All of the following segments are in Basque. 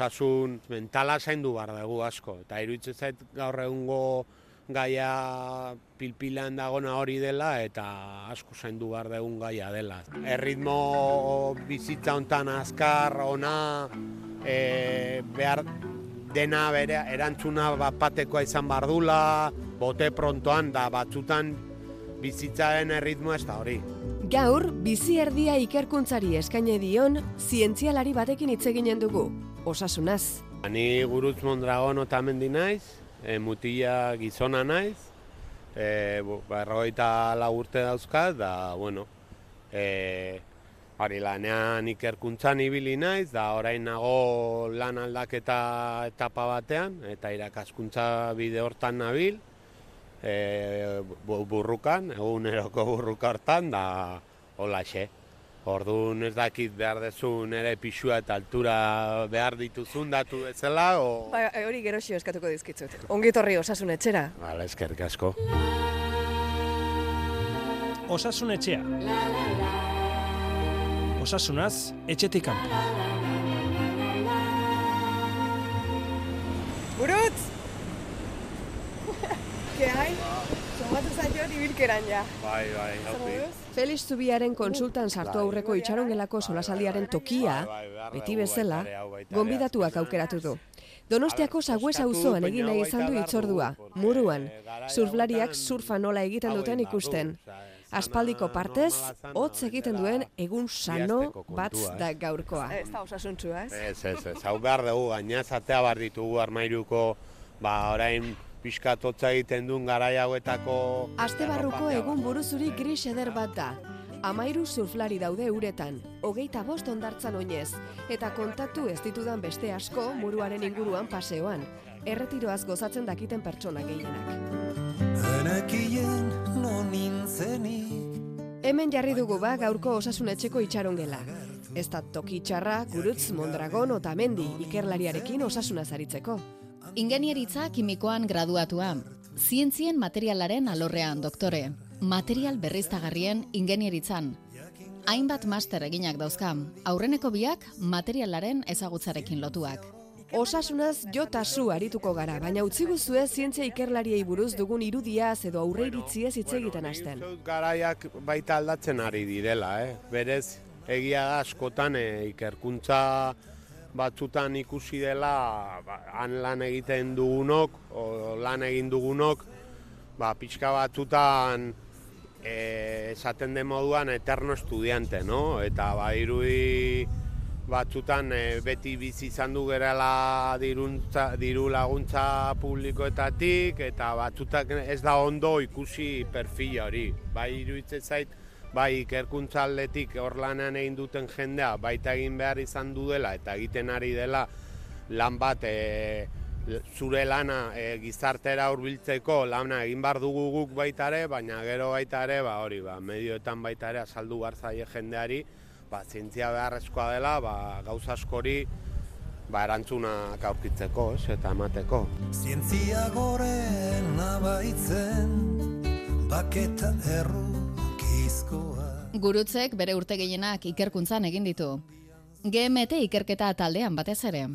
osasun mentala zaindu behar dugu asko. Eta iruditzen zait gaur egungo gaia pilpilan dagona hori dela eta asko zaindu behar dugun gaia dela. Erritmo bizitza hontan azkar, ona, e, behar dena bere erantzuna bat patekoa izan bardula, bote prontoan da batzutan bizitzaren erritmoa ez da hori. Gaur, bizi erdia ikerkuntzari eskaine dion, zientzialari batekin hitz eginen dugu, osasunaz. Ni gurutz mondragon otamendi naiz, e, mutila gizona naiz, e, berrogeita lagurte dauzkat, da, bueno, e, hori lanean ikerkuntzan ibili naiz, da orain nago lan aldaketa etapa batean, eta irakaskuntza bide hortan nabil, e, burrukan, eguneroko burruka hortan, da hola xe. Orduan ez dakit behar dezun ere pixua eta altura behar dituzun datu bezala, o... Ba, hori gerosio eskatuko dizkitzut. Ongi torri osasun etxera. Bale, eskerrik asko. Osasun etxea. Osasunaz, etxetik kanpo. Burutz! Ke hain? Somatu zaitio ibilkeran ja. Bai, bai, hauti. Felix Zubiaren konsultan sartu aurreko itxarongelako solasaldiaren tokia, beti bezala, gonbidatuak aukeratu du. Donostiako zaguez auzoan egin nahi izan du itzordua, muruan, surflariak surfa nola egiten duten ikusten. Aspaldiko partez, hotz egiten duen egun sano bat da gaurkoa. Ez da osasuntzua, ez? Ez, ez, ez. Hau behar dugu, gaina zatea behar ditugu armairuko, ba, orain pixkatotza egiten duen garai hauetako... Aste barruko egun buruzuri gris eder bat da. Amairu surflari daude uretan, hogeita bost ondartzan oinez, eta kontatu ez ditudan beste asko muruaren inguruan paseoan. Erretiroaz gozatzen dakiten pertsona gehienak. Hemen jarri dugu ba gaurko osasunetxeko itxaron gela. Ez da toki txarra, gurutz, mondragon, otamendi, ikerlariarekin osasuna zaritzeko. Ingenieritza kimikoan graduatua, zientzien materialaren alorrean doktore, material berriztagarrien ingenieritzan. Hainbat master eginak dauzka, aurreneko biak materialaren ezagutzarekin lotuak. Osasunaz jo tasu arituko gara, baina utzi guzue zientzia ikerlariei buruz dugun irudiaz edo aurreiritziez hitz egiten hasten. Garaiak baita aldatzen ari direla, eh? berez egia da askotan eh, ikerkuntza batzutan ikusi dela ba, han lan egiten dugunok, o lan egin dugunok, ba, pixka batzutan e, esaten den moduan eterno estudiante, no? Eta ba, irudi batzutan e, beti bizi izan du gerala diruntza, diru laguntza publikoetatik, eta batzutak ez da ondo ikusi perfil hori. Bai iruditzen zait, bai ikerkuntza aldetik hor lanean egin duten jendea baita egin behar izan du dela eta egiten ari dela lan bat e, zure lana e, gizartera hurbiltzeko lana egin behar dugu guk baita ere, baina gero baita ere, ba, hori, ba, medioetan baita ere azaldu behar zaie jendeari, ba, zientzia beharrezkoa dela, ba, gauza askori ba, erantzuna aurkitzeko, ez, eta emateko. Zientzia goren abaitzen, baketa erru Gurutzek bere urte gehienak ikerkuntzan egin ditu. GMT ikerketa taldean batez ere.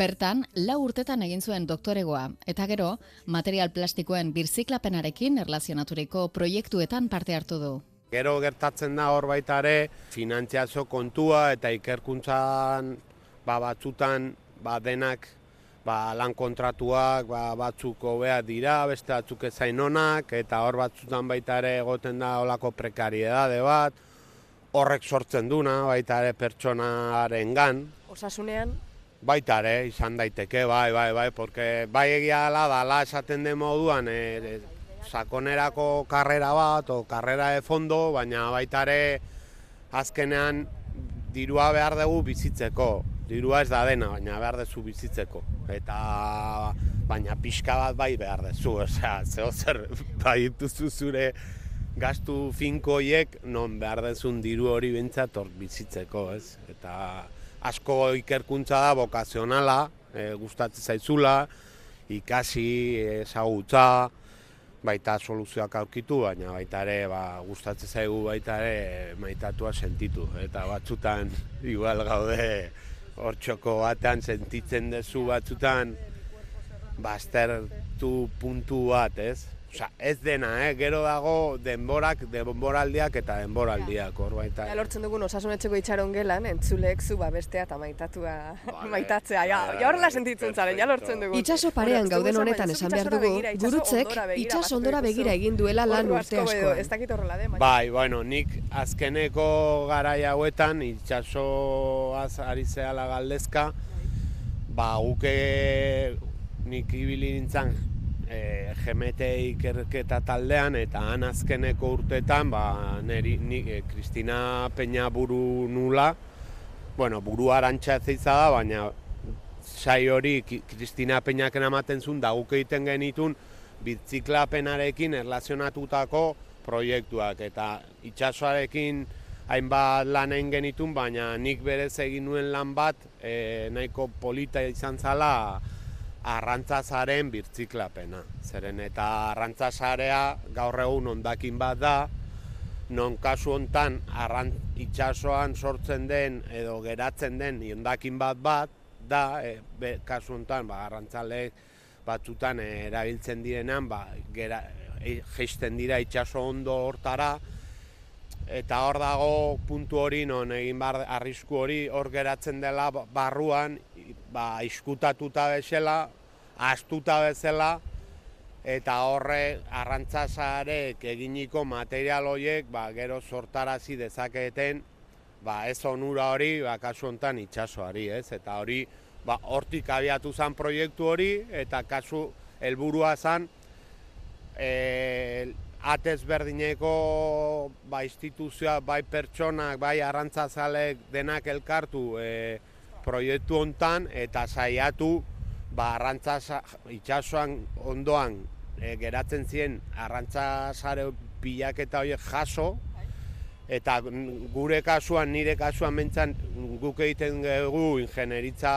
Bertan, lau urtetan egin zuen doktoregoa, eta gero, material plastikoen birziklapenarekin erlazionaturiko proiektuetan parte hartu du. Gero gertatzen da hor baita ere, finantziazo kontua eta ikerkuntzan ba, batzutan ba, denak ba, lan kontratuak ba, batzuk hobea dira, beste batzuk ezain onak, eta hor batzutan baita ere egoten da olako prekariedade bat, horrek sortzen duna, baita ere pertsonaren gan. Osasunean? Baita ere, izan daiteke, bai, bai, bai, porque bai egia dela, dala esaten den moduan, e, sakonerako karrera bat, o karrera de fondo, baina baita ere azkenean dirua behar dugu bizitzeko dirua ez da dena, baina behar dezu bizitzeko. Eta baina pixka bat bai behar dezu, osea, zeo zer bai dituzu zure gastu finkoiek non behar dezun diru hori bintzat hor bizitzeko, ez? Eta asko ikerkuntza da bokazionala, e, gustatzen zaizula, ikasi, ezagutza, baita soluzioak aurkitu, baina baita ere ba, gustatzen zaigu baita ere maitatua sentitu. Eta batzutan igual gaude hor txoko batean sentitzen dezu batzutan, baztertu puntu bat, ez? Osa, ez dena, eh? gero dago denborak, denboraldiak eta denboraldiak, hor baita. Ja, lortzen dugun osasunetxeko itxaron gelan, entzulek zu bestea eta maitatua vale. maitatzea. Ja, ja horrela sentitzen zaren, ja lortzen dugun. Itxaso parean gauden honetan esan behar dugu, gurutzek itxaso ondora begira egin duela lan urte asko. Ez dakit horrela de, Bai, bueno, nik azkeneko garai hauetan itxaso az ari zehala galdezka, ba, guke nik ibili nintzen e, GMT ikerketa taldean eta han azkeneko urtetan ba, neri, ni, e, Kristina Peña buru nula, bueno, buru arantxa da, baina sai hori Kristina Peñak ematen zuen da egiten genitun bitziklapenarekin erlazionatutako proiektuak. Eta itxasoarekin hainbat lan egin genitun, baina nik berez egin nuen lan bat e, nahiko polita izan zala arrantzazaren birtziklapena. Zeren eta arrantzazarea gaur egun ondakin bat da, non kasu hontan arrant itxasoan sortzen den edo geratzen den ondakin bat bat da, e, be, kasu hontan ba, arrantzaleek batzutan erabiltzen direnean, ba, gera, e, dira itxaso ondo hortara, eta hor dago puntu hori non egin bar arrisku hori hor geratzen dela barruan ba iskutatuta bezala astuta bezala eta horre arrantzasarek eginiko material horiek ba, gero sortarazi dezaketen ba, ez onura hori ba, kasu honetan itxasoari ez? Eta hori ba, hortik abiatu zen proiektu hori eta kasu helburua zen e, atez berdineko ba, instituzioa, bai pertsonak, bai arrantzazalek denak elkartu e, proiektu hontan eta saiatu ba, arrantza itxasoan ondoan e, geratzen ziren arrantza sare pilaketa horiek jaso, Eta gure kasuan, nire kasuan mentzan guk egiten dugu ingenieritza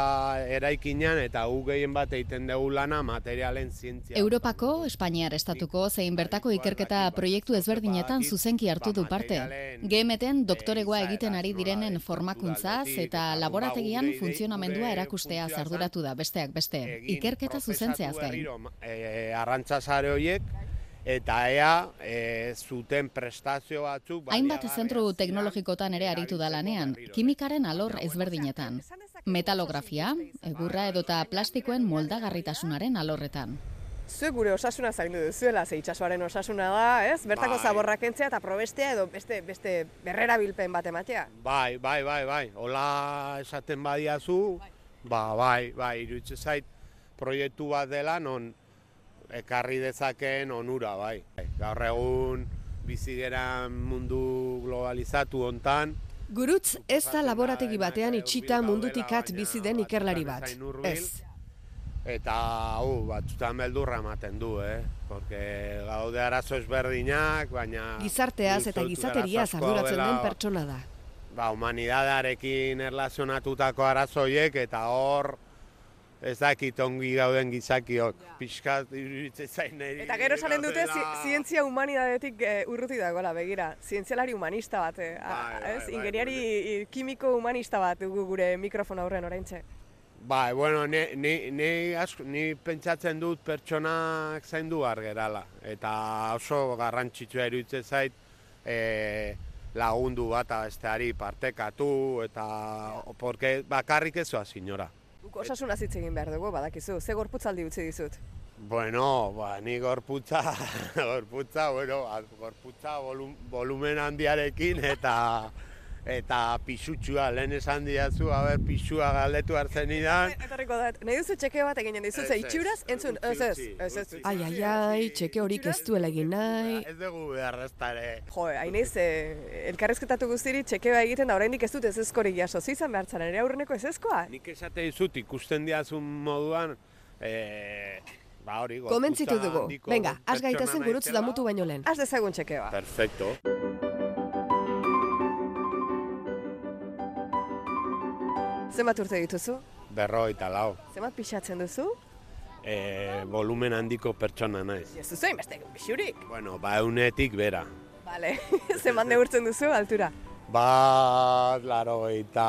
eraikinean eta guk gehien bat egiten dugu lana materialen zientzia. Europako, Espainiar estatuko zein bertako ikerketa proiektu ezberdinetan zuzenki hartu du parte. GMTen doktoregoa egiten ari direnen formakuntzaz eta laborategian funtzionamendua erakustea zarduratu da besteak beste. Ikerketa zuzentzeaz gain. E, arrantza sare horiek eta ea e, zuten prestazio batzuk... Hainbat zentru teknologikotan ere aritu da lanean, kimikaren alor ezberdinetan. Metalografia, egurra edota plastikoen moldagarritasunaren alorretan. Zuek gure osasuna zaindu duzuela, ze itxasoaren osasuna da, ez? Bertako bai. zaborrak entzea eta probestea edo beste, beste berrera bilpen bat ematea? Bai, bai, bai, bai. Ola esaten badiazu, ba, bai, bai, iruditze zait proiektu bat dela, non ekarri dezakeen onura, bai. Gaur egun bizigeran mundu globalizatu hontan. Gurutz ez da laborategi batean itxita mundutik at bizi den ikerlari bat. Ez. Eta, hau, batzutan beldurra ematen du, eh? Porque gaude arazo ezberdinak, baina... Gizarteaz eta gizateria arduratzen den pertsona da. Ba, humanidadearekin erlazionatutako arazoiek eta hor ez dakit ongi gauden gizakiok, pixkat iruditzen zain. Eta gero esanen dute zientzia humanidadetik uh, urruti dagoela, begira, zientzialari humanista bat, eh? bai, bai, ez? Bai, Ingeniari kimiko humanista bat dugu gure mikrofon aurren oraintxe. Bai, bueno, ni, ni, ni, ni pentsatzen dut pertsonak zaindu gerala. Eta oso garrantzitsua iruditzen zait, e, lagundu bat besteari partekatu, eta porque bakarrik ezoa, signora. Guk osasuna hitz egin behar dugu, badakizu, ze gorputzaldi utzi dizut? Bueno, ba, ni gorputza, gorputza, bueno, gorputza volumen handiarekin eta eta pisutsua, lehen esan diazu, haber, pisua galdetu hartzen idan. Eta riko da, nahi duzu txeke bat egin dizut, ze itxuraz, entzun, ez ez, ez ez. Ai, ai, ai, txeke horik ez duela egin nahi. Ez dugu beharreztare. Jo, hain ez, eh, elkarrezketatu guztiri txeke bat egiten da oraindik ez dut ez ezkorik jaso, zizan behar zaren, ere aurreneko ez ezkoa? Nik esate dizut, ikusten diazun moduan, eh, ba hori, Komentzitu dugu, venga, az gaitezen gurutz damutu baino lehen. Az dezagun txeke bat. Perfecto. Zenbat urte dituzu? Berroi eta lau. Zenbat pixatzen duzu? E, volumen handiko pertsona naiz. Ez duzu hainbeste pixurik? Bueno, ba eunetik bera. Vale, zenbat neurtzen duzu altura? Ba, laro eta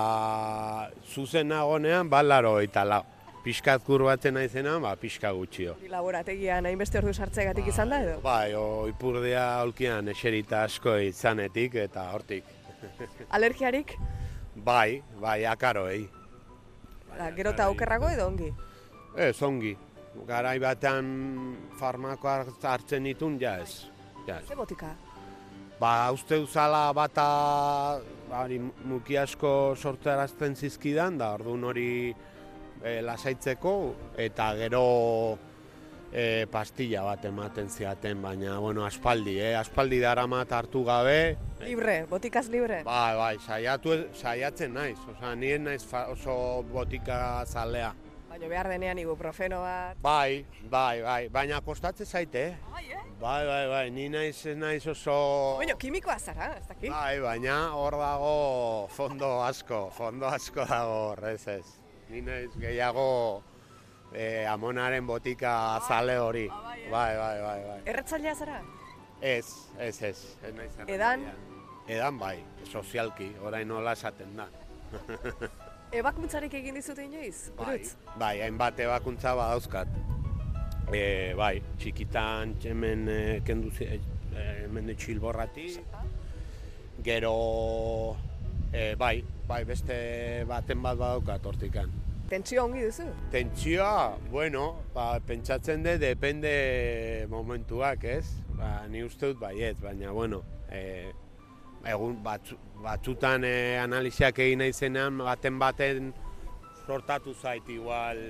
zuzen nagonean, ba, laro eta lau. Piskat kurbatzen naizenan, ba, pixka gutxio. Laborategian hainbeste ordu sartzegatik izan da edo? Bai, o, ipurdea aulkian eserita asko izanetik eta hortik. Alergiarik? Bai, bai, akaroei. Ba, gero eta okerrago edo ongi? Ez, ongi. Garai batean farmako hartzen ditun, ja ez. Ja ez. Ze botika? Ba, uste uzala bata bari, muki asko sortzerazten zizkidan, da orduan hori e, lasaitzeko, eta gero e, pastilla bat ematen ziaten, baina, bueno, aspaldi, eh? aspaldi daramat hartu gabe. Libre, botikaz libre? Bai, bai, saiatu, saiatzen naiz, oza, nien naiz oso botika zalea. Baina behar denean ibuprofeno bat. Bai, bai, bai, baina kostatzen zaite, eh? Bai, eh? Bai, bai, bai, ni naiz, naiz oso... Bueno, kimikoa zara, ez dakit? Bai, baina hor dago fondo asko, fondo asko dago ez ez. Ni naiz gehiago eh, amonaren botika zale hori. Bai, bai, bai, bai. Erretzailea zara? Ez, ez, ez. ez naiz Edan? Edan bai, sozialki, orain nola esaten da. Ebakuntzarik egin dizute inoiz? Bai, bai, hainbat ebakuntza badauzkat. E, bai, txikitan hemen e, kendu e, hemen de txilborrati. Gero, e, bai, bai, beste baten bat badaukat hortikan. Tentsio ongi duzu? Tentsioa, bueno, ba, pentsatzen de, depende momentuak, ez? Ba, ni uste dut baiet, baina, bueno, e, egun batzu, batzutan e, analiziak egin nahi zenean, baten baten sortatu zait igual,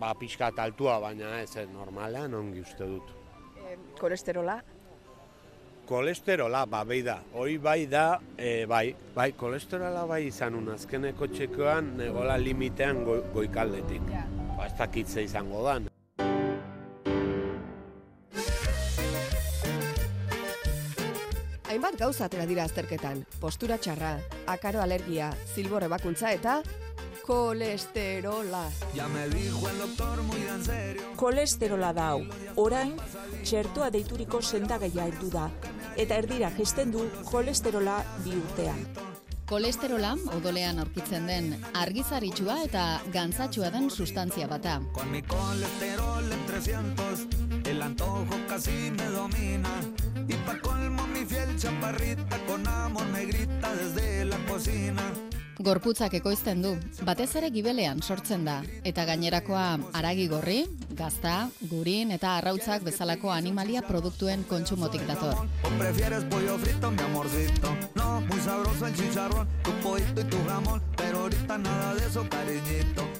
ba, pixka altua, baina ez, ez, normalean ongi uste dut. E, kolesterola? Kolesterola, ba, behi da, hori bai da, e, bai, bai, kolesterola bai izan un azkeneko txekoan, negola limitean goi, goikaldetik. Ba, ez dakitze izango da. Hainbat gauza atera dira azterketan. Postura txarra, akaro alergia, zilbor ebakuntza eta kolesterola. Ya me dijo el doctor muy en serio. kolesterola da hau. Orain, txertoa deituriko sendagaia heldu da. Eta erdira gesten du kolesterola bi urtean. Kolesterola odolean aurkitzen den argizaritsua eta gantzatxua den sustantzia bata. Con mi colesterol en 300, el antojo casi me domina. Y pa' colmo mi fiel chaparrita con amor me grita desde la cocina. Gorputzak ekoizten du, batez ere gibelean sortzen da, eta gainerakoa aragi gorri, gazta, gurin eta arrautzak bezalako animalia produktuen kontsumotik dator.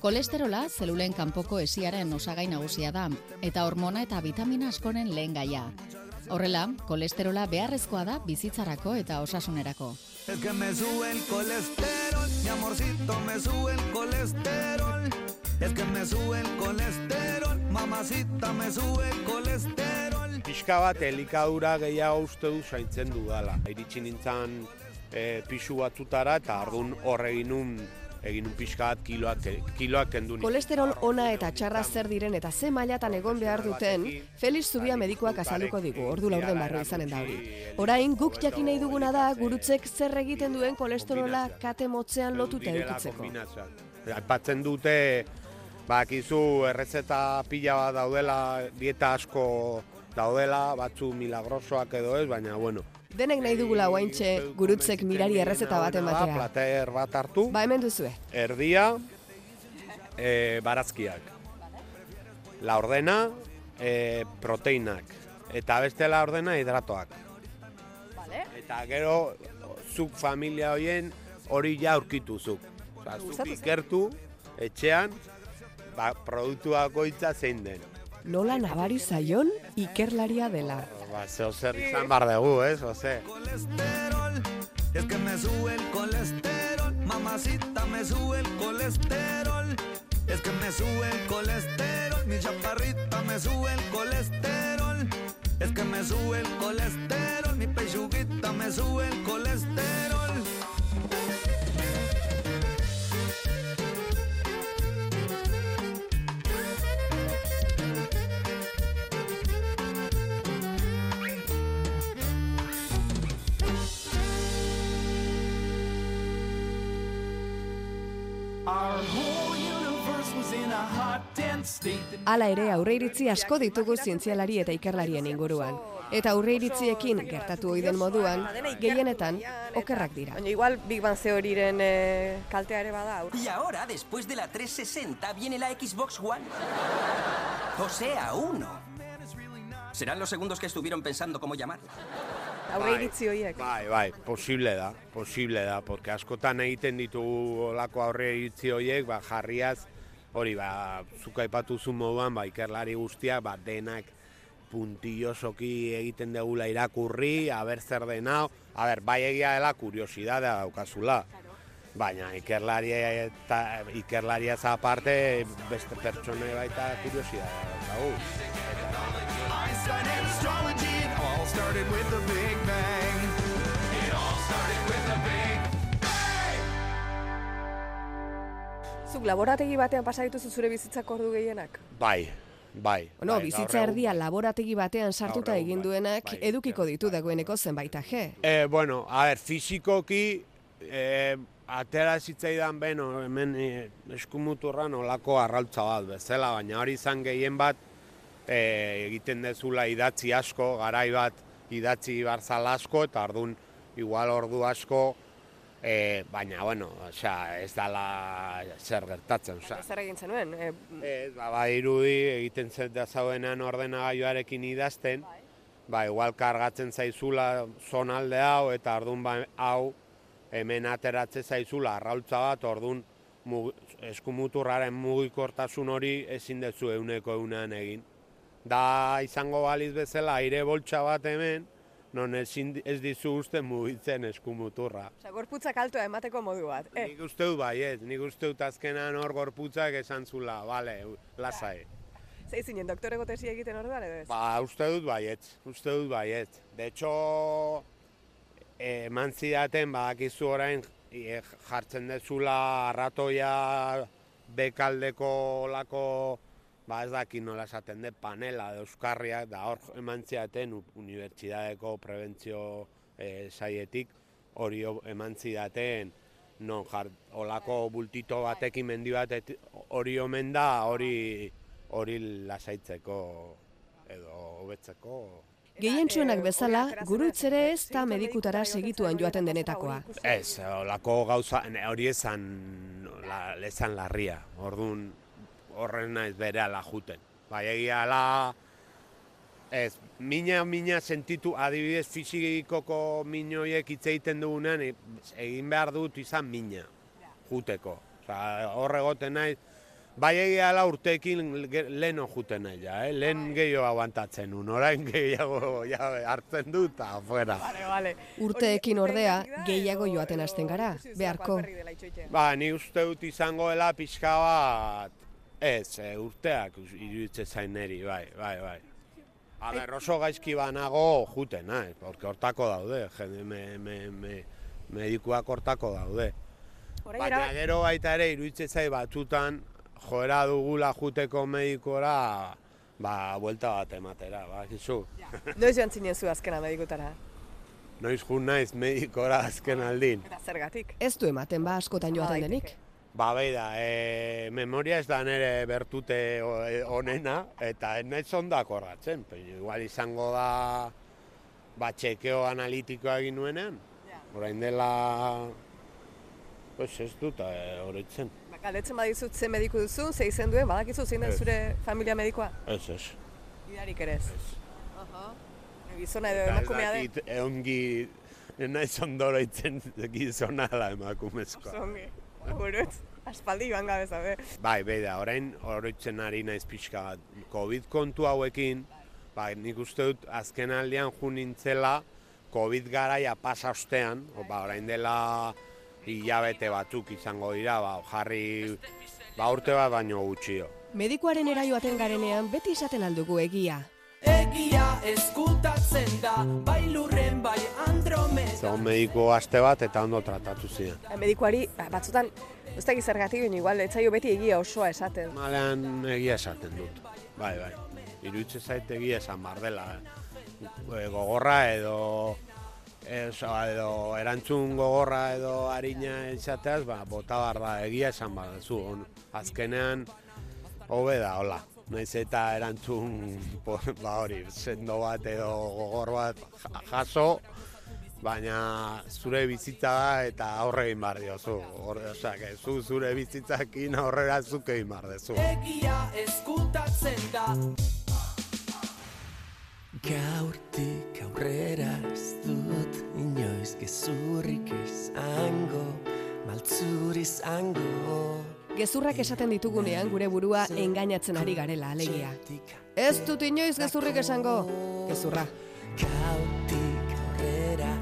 Kolesterola zelulen kanpoko esiaren osagai nagusia da, eta hormona eta vitamina askoren lehen gaia. Horrela, kolesterola beharrezkoa da bizitzarako eta osasunerako. Es que me sube el colesterol, mi amorcito me sube el colesterol. Es que me sube el colesterol, mamacita me sube el colesterol. Pixka bat elikadura gehiago uste du zaintzen dudala. Iritsi nintzen e, pixu batzutara eta ardun hor egin nun egin nun pixka bat kiloak, kiloak kendu. Kolesterol ona eta txarra zer diren eta ze mailatan egon behar duten, Felix Zubia medikoak azalduko digu, ordu laurden barru izanen da hori. Orain, guk jakin nahi duguna da, gurutzek zer egiten duen kolesterola kate motzean lotuta edukitzeko. Aipatzen dute, bakizu errezeta pila bat daudela, dieta asko daudela, batzu milagrosoak edo ez, baina bueno. Denek nahi dugula guaintxe gurutzek mirari errezeta bat ematea. Plater bat hartu, Ba hemen duzue. erdia, e, barazkiak. La ordena, e, proteinak. Eta beste la ordena hidratoak. Vale. Eta gero, zuk familia hoien hori ja aurkitu zuk. Osa, zuk ikertu, etxean, ba, produktua goitza zein den. Nola nabari zaion ikerlaria dela. Ba, zeo zer izan bar dugu, ez, oze. Colesterol, es que me sube el colesterol, mamacita me sube el colesterol. Es que me sube el colesterol, mi chaparrita me sube el colesterol. Es que me sube el colesterol, mi pechuguita me sube el colesterol. Hala ere aurreiritzi asko ditugu zientzialari eta ikerlarien inguruan. Eta aurreiritziekin gertatu ohi den moduan, gehienetan okerrak dira. Baina igual Big Bang Theoryren eh, kaltea ere bada. Y ahora, después de la 360, viene la Xbox One. O sea, uno. Serán los segundos que estuvieron pensando cómo llamarla. Aurreiritzi horiek. Bai, bai, posible da, posible da, porque askotan egiten ditugu olako aurreiritzi horiek, ba, jarriaz, hori, ba, zuka aipatu zu moduan, ba, ikerlari guztiak, ba, denak puntillosoki egiten degula irakurri, aber zer den hau, aber, bai egia dela kuriosidadea daukazula. Baina ikerlari eta ikerlariaz aparte beste pertsone baita kuriosidadea daukagu. Einstein Zuk laborategi batean pasa dituzu zure bizitzako ordu gehienak? bai, bai. Bueno, bai, bizitza gaur egun- erdia laborategi batean sartuta egin bai, duenak bai, edukiko bai, ditu bai, dagoeneko zenbait aje. Eh, bueno, a ver, fizikoki, eh, atera zitzaidan beno, hemen eh, eskumuturran olako arrautza bat bezala, baina hori izan gehien bat, eh, egiten dezula idatzi asko, garai bat idatzi barzal asko, eta ordun igual ordu asko, eh, baina, bueno, osea, ez dala zer gertatzen, osea. Zer egin zenuen? Eh, Ez, ba, ba, irudi egiten zen da zauenan ordenagailuarekin idazten, ba, igual kargatzen zaizula zonalde hau, eta ordun ba, hau hemen ateratzen zaizula arraultza bat, ordun mug, eskumuturraren mugikortasun hori ezin dezu euneko eunean egin. Da izango baliz bezala aire boltsa bat hemen, non ezin, ez dizu uste mugitzen eskumuturra. Osea, gorputzak altoa emateko modu bat. Eh, Nik uste dut baiet, nik uste dut azkenan hor gorputzak esan zula, bale, lasai. zei zinen, doktorego tesia egiten orduan edo ez? Ba, uste dut baiet, uste dut baiet. De hecho, eman zidaten, badakizu orain, eh, jartzen dezula arratoia bekaldeko lako, ba ez daki nola esaten de, panela, de euskarriak, da hor eman zidaten u- unibertsitateko prebentzio eh, saietik, hori o- eman zidaten, non jar, olako bultito batekin mendi bat hori omen da, hori hori lasaitzeko edo hobetzeko. Gehientsuenak eh, bezala, gurutz ere ez da medikutara segituan joaten denetakoa. Ez, olako gauza, hori esan, la, esan larria, orduan horren naiz bere ala juten. Bai, egia ala, ez, mina, mina sentitu, adibidez fizikoko minoiek hitz egiten dugunean, e- egin behar dut izan mina, juteko. Osa, hor egoten naiz, Bai egia ala urteekin ge- leheno juten nahi ja, eh? lehen gehiago aguantatzen un, orain gehiago ja, hartzen dut, eta afuera. Vale, vale. Urteekin ordea, gehiago joaten hasten gara, beharko. Ba, ni uste dut izangoela pixka bat, ez, e, urteak iruditzen zain neri, bai, bai, bai. A ber, oso gaizki banago juten, eh, porque hortako daude, jende, me, me, me, medikuak hortako daude. Baina era- gero baita ere iruditzen zai batzutan joera dugula juteko medikora, ba, buelta bat ematera, bakizu. Noiz joan zinen zu azkena medikutara? Noiz jun naiz medikora azken aldin. Eta zergatik? Ez du ematen ba askotan joaten Badaiteke. denik. Ba, beida, e, memoria ez da nire bertute e, onena, eta ez naiz ondo akordatzen. Pero igual izango da, ba, txekeo analitikoa egin nuenean. Orain dela, pues ez dut e, oroitzen. Ba, galdetzen badizut ze mediku duzu, ze izen duen, badakizu zein den Ez. zure familia medikoa? Ez, ez. Idarik ere ez. Aha. Gizona edo Eta ez emakumea den. dakit, e, ongi, ez naiz ondo oroitzen gizona dela emakumezkoa. Oso ongi. Burutz, aspaldi joan gabe zabe. Bai, beida, orain oroitzen ari naiz pixka bat. Covid kontu hauekin, ba, nik uste dut azken aldean ju nintzela, Covid garaia pasa ostean, ba, orain dela hilabete batzuk izango dira, ba, jarri ba, urte bat baino gutxio. Medikuaren era joaten garenean beti izaten aldugu egia. Egia eskutatzen da, bai lurren, bai andromeda. Zegoen mediko aste bat eta ondo tratatu ziren. Medikuari, ba, batzutan, ez dakit zergatik, baina igual, etzaio beti egia osoa esaten. Malean egia esaten dut. Bai, bai. Iruditzen zait egia esan bar dela. E, gogorra edo eso, edo erantzun gogorra edo harina izateaz, ba, bota bar da egia esan duzu. On, azkenean hobe da, hola. Naiz eta erantzun, ba hori, sendo bat edo gogor bat jaso, baina zure bizitza da eta aurre egin behar diozu. Osea, zu zure bizitzakin aurrera zuk egin behar dezu. Egia eskutatzen da Gaurtik aurrera ez dut inoiz gezurrik izango, maltzur izango. Gezurrak esaten ditugunean gure burua engainatzen ari garela alegia. Ez dut inoiz gezurrik esango, gezurra. Gaurtik aurrera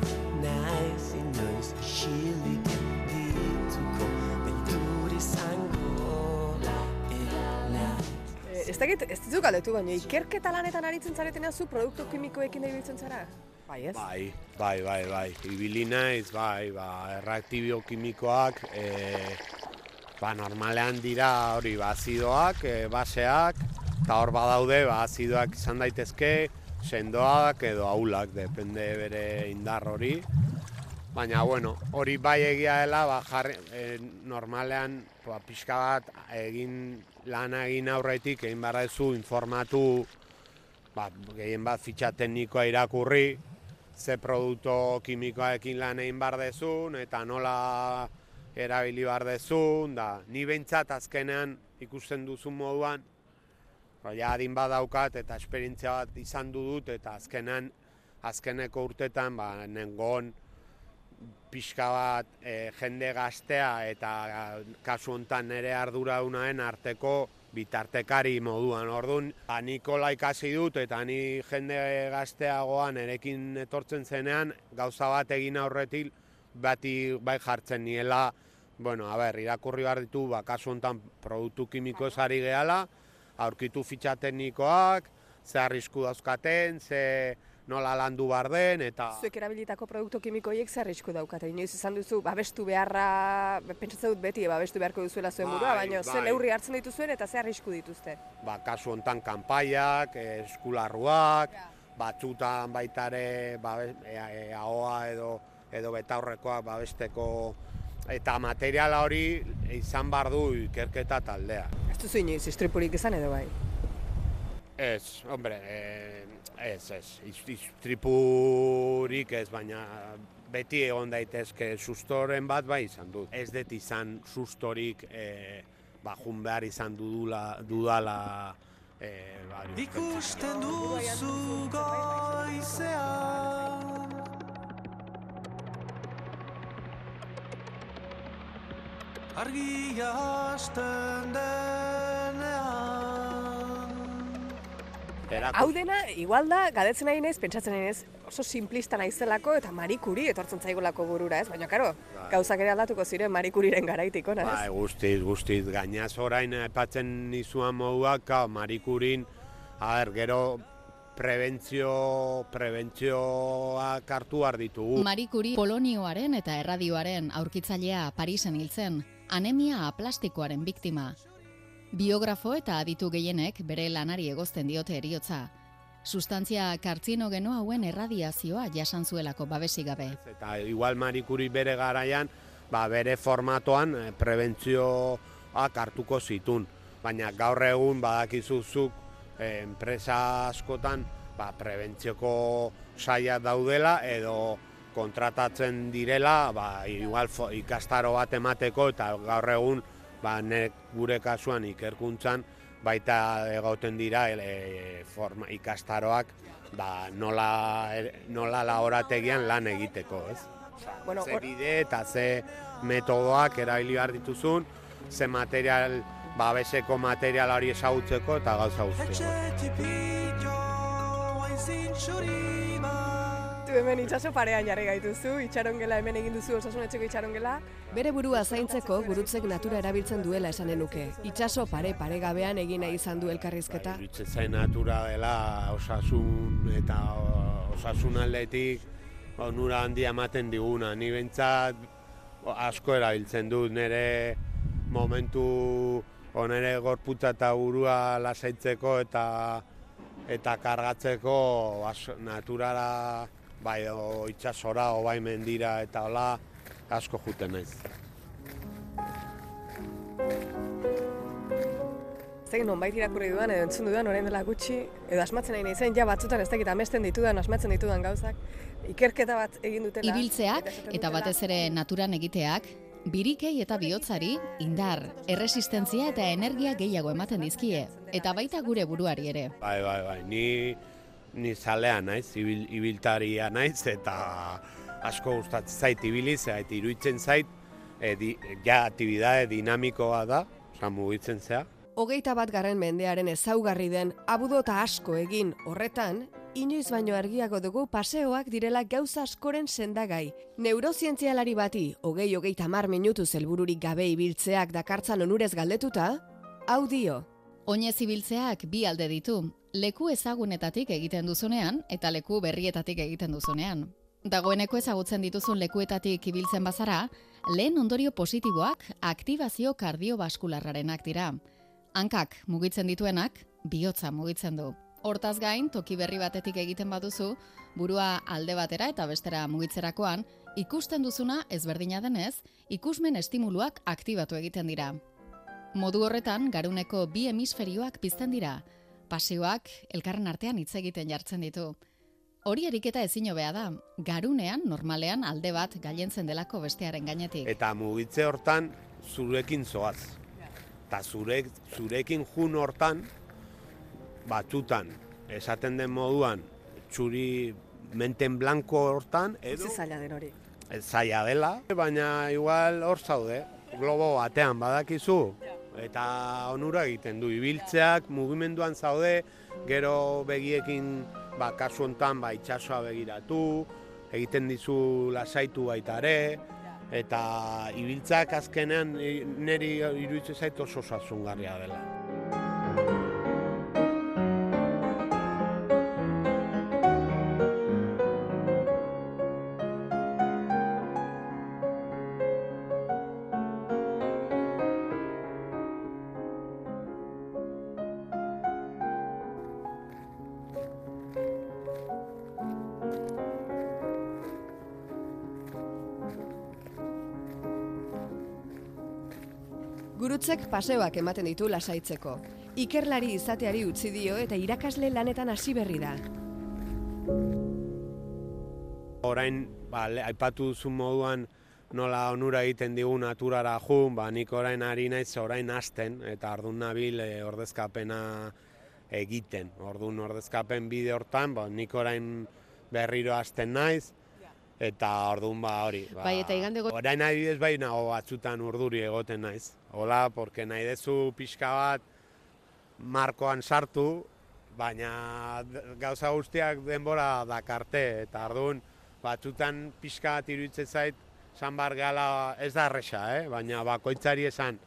naiz inoiz xilik dituko, beldur izango. Eh, Ez dakit, ez ditu galdetu, baina ikerketa lanetan aritzen zaretena zu produktu kimikoekin da ibiltzen zara? Bai, ez? Bai, bai, bai, bai. Ibili naiz, bai, ba, erreaktibio kimikoak, e, ba, normalean dira hori, ba, azidoak, e, baseak, eta hor badaude, ba, azidoak izan daitezke, sendoak edo aulak, depende bere indar hori. Baina, bueno, hori bai egia dela, ba, jarri, e, normalean, ba, pixka bat, egin lana egin aurretik, egin behar duzu informatu, ba, gehien bat fitxa teknikoa irakurri, ze produktu kimikoekin lan egin behar dezun, eta nola erabili behar dezun, da, ni behintzat azkenean ikusten duzun moduan, ba, ja adin badaukat eta esperientzia bat izan du dut, eta azkenean, azkeneko urtetan, ba, nengon, pixka bat e, jende gaztea eta kasu hontan nire arduradunaen arteko bitartekari moduan. Orduan, ba, Nikola ikasi dut eta ni jende gazteagoan erekin etortzen zenean, gauza bat egin aurretik bati bai jartzen niela, bueno, a ber, irakurri behar ditu, ba, kasu hontan produktu kimiko esari gehala, aurkitu fitxa teknikoak, ze arrisku dauzkaten, ze nola landu behar den, eta... Zuek erabilitako produktu kimiko horiek zer arrisku daukate. Inoiz izan duzu, babestu beharra, pentsatzen dut beti, babestu beharko duzuela zuen burua, Bai, baina ze bai. neurri hartzen dituzuen eta ze arrisku dituzte. ba, kasu hontan kanpaiak, eskularruak, batzutan baita ere ba, e, e, ahoa edo edo betaurrekoak babesteko eta materiala hori izan bar du ikerketa taldea. Ez duzu inoiz istripurik izan edo bai. Ez, hombre, eh, ez, ez, istripurik ez, baina beti egon daitezke sustoren bat bai izan dut. Ez dut izan sustorik eh, ba, jun behar izan dudula, dudala eh, ba, Ikusten duzu goizean Argia hasten denean Erako- Hau dena, igual da, gadetzen nahi naiz, pentsatzen nahi naiz, oso simplista naizelako eta marikuri etortzen zaigolako burura, ez? Baina, karo, gauzak ere aldatuko ziren marikuriren garaitik, ona, Bai, ez? guztiz, guztiz. Gainaz orain aipatzen nizuan moduak, ka, marikurin, a ber, gero prebentzio, prebentzioak hartu behar ditugu. Marie Curie polonioaren eta erradioaren aurkitzailea Parisen hiltzen, anemia aplastikoaren biktima. Biografo eta aditu gehienek bere lanari egozten diote eriotza. Sustantzia kartzinogeno hauen erradiazioa jasan zuelako babesik gabe. Eta igual marikuri bere garaian, ba, bere formatoan eh, prebentzioak hartuko zitun. Baina gaur egun badakizuzuk eh, enpresa askotan ba, prebentzioko saia daudela edo kontratatzen direla ba, igual fo, ikastaro bat emateko eta gaur egun ba, nek gure kasuan ikerkuntzan baita egoten dira e, forma, ikastaroak ba, nola, er- nola laborategian lan egiteko, ez? Bueno, ze bide eta ze metodoak erabili behar dituzun, ze material, babeseko material hori ezagutzeko eta gauza guztia. Tu hemen itxaso parean jarri gaituzu, itxarongela hemen egin duzu osasun etxeko itxarongela. Bere burua zaintzeko gurutzek natura erabiltzen duela esanen nuke. Itxaso pare paregabean egin nahi izan du elkarrizketa. Iruditzen zain natura dela osasun eta osasun aldetik onura handia ematen diguna. Ni behintzat asko erabiltzen dut nire momentu onere gorputza eta burua lasaitzeko eta eta kargatzeko bas, naturara bai o itsasora o bai mendira eta hola asko juten naiz. dakit nonbait irakurri dudan edo entzun dudan orain dela gutxi, edo asmatzen nahi naizen, ja batzutan ez dakit amesten ditudan, asmatzen ditudan gauzak, ikerketa bat egin dutela. Ibiltzeak eta batez ere naturan egiteak, birikei eta bihotzari indar, erresistentzia eta energia gehiago ematen dizkie, eta baita gure buruari ere. Bai, bai, bai, ni, ni zalea naiz, ibil, ibiltaria naiz, eta asko gustatzen zait ibiliz, eta iruditzen zait, e, di, ja, aktibidade dinamikoa da, oza, mugitzen zea. Hogeita bat garren mendearen ezaugarri den abudota asko egin horretan, inoiz baino argiago dugu paseoak direla gauza askoren sendagai. Neurozientzialari bati, hogei hogeita mar minutu zelbururik gabe ibiltzeak dakartzan onurez galdetuta, hau dio. Oinez ibiltzeak bi alde ditu, leku ezagunetatik egiten duzunean eta leku berrietatik egiten duzunean. Dagoeneko ezagutzen dituzun lekuetatik ibiltzen bazara, lehen ondorio positiboak aktibazio kardiobaskularrarenak dira. Hankak mugitzen dituenak, bihotza mugitzen du. Hortaz gain, toki berri batetik egiten baduzu, burua alde batera eta bestera mugitzerakoan, ikusten duzuna ezberdina denez, ikusmen estimuluak aktibatu egiten dira. Modu horretan, garuneko bi hemisferioak pizten dira. Pasioak elkarren artean hitz egiten jartzen ditu. Hori eriketa ezin hobea da, garunean normalean alde bat gailentzen delako bestearen gainetik. Eta mugitze hortan zurekin zoaz. Eta zure, zurekin jun hortan, batzutan, esaten den moduan, txuri menten blanko hortan, edo... Ez zaila den hori. Ez zaila dela, baina igual hor zaude, globo batean badakizu, eta onura egiten du, ibiltzeak mugimenduan zaude, gero begiekin, ba, kasu hontan, ba, itxasoa begiratu, egiten dizu lasaitu baita ere, eta ibiltzak azkenean i- niri iruditzen zait oso sasungarria dela. Paseoak ematen ditu lasaitzeko. Ikerlari izateari utzi dio eta irakasle lanetan hasi berri da. Orain, ba, aipatu duzun moduan nola onura egiten digu naturara jun, ba, nik orain ari naiz orain hasten, eta ardun nabil e, ordezkapena egiten. Ordun ordezkapen bide hortan, ba, nik orain berriro hasten naiz, eta ordun ba hori. Ba, Bai, eta igande go- Orain adibidez bai nago batzutan urduri egoten naiz. Hola, porque nahi dezu pixka bat markoan sartu, baina gauza guztiak denbora dakarte, eta ardun batzutan pixka bat iruditzen zait, san bar gala ez da erresa, eh? baina bakoitzari esan,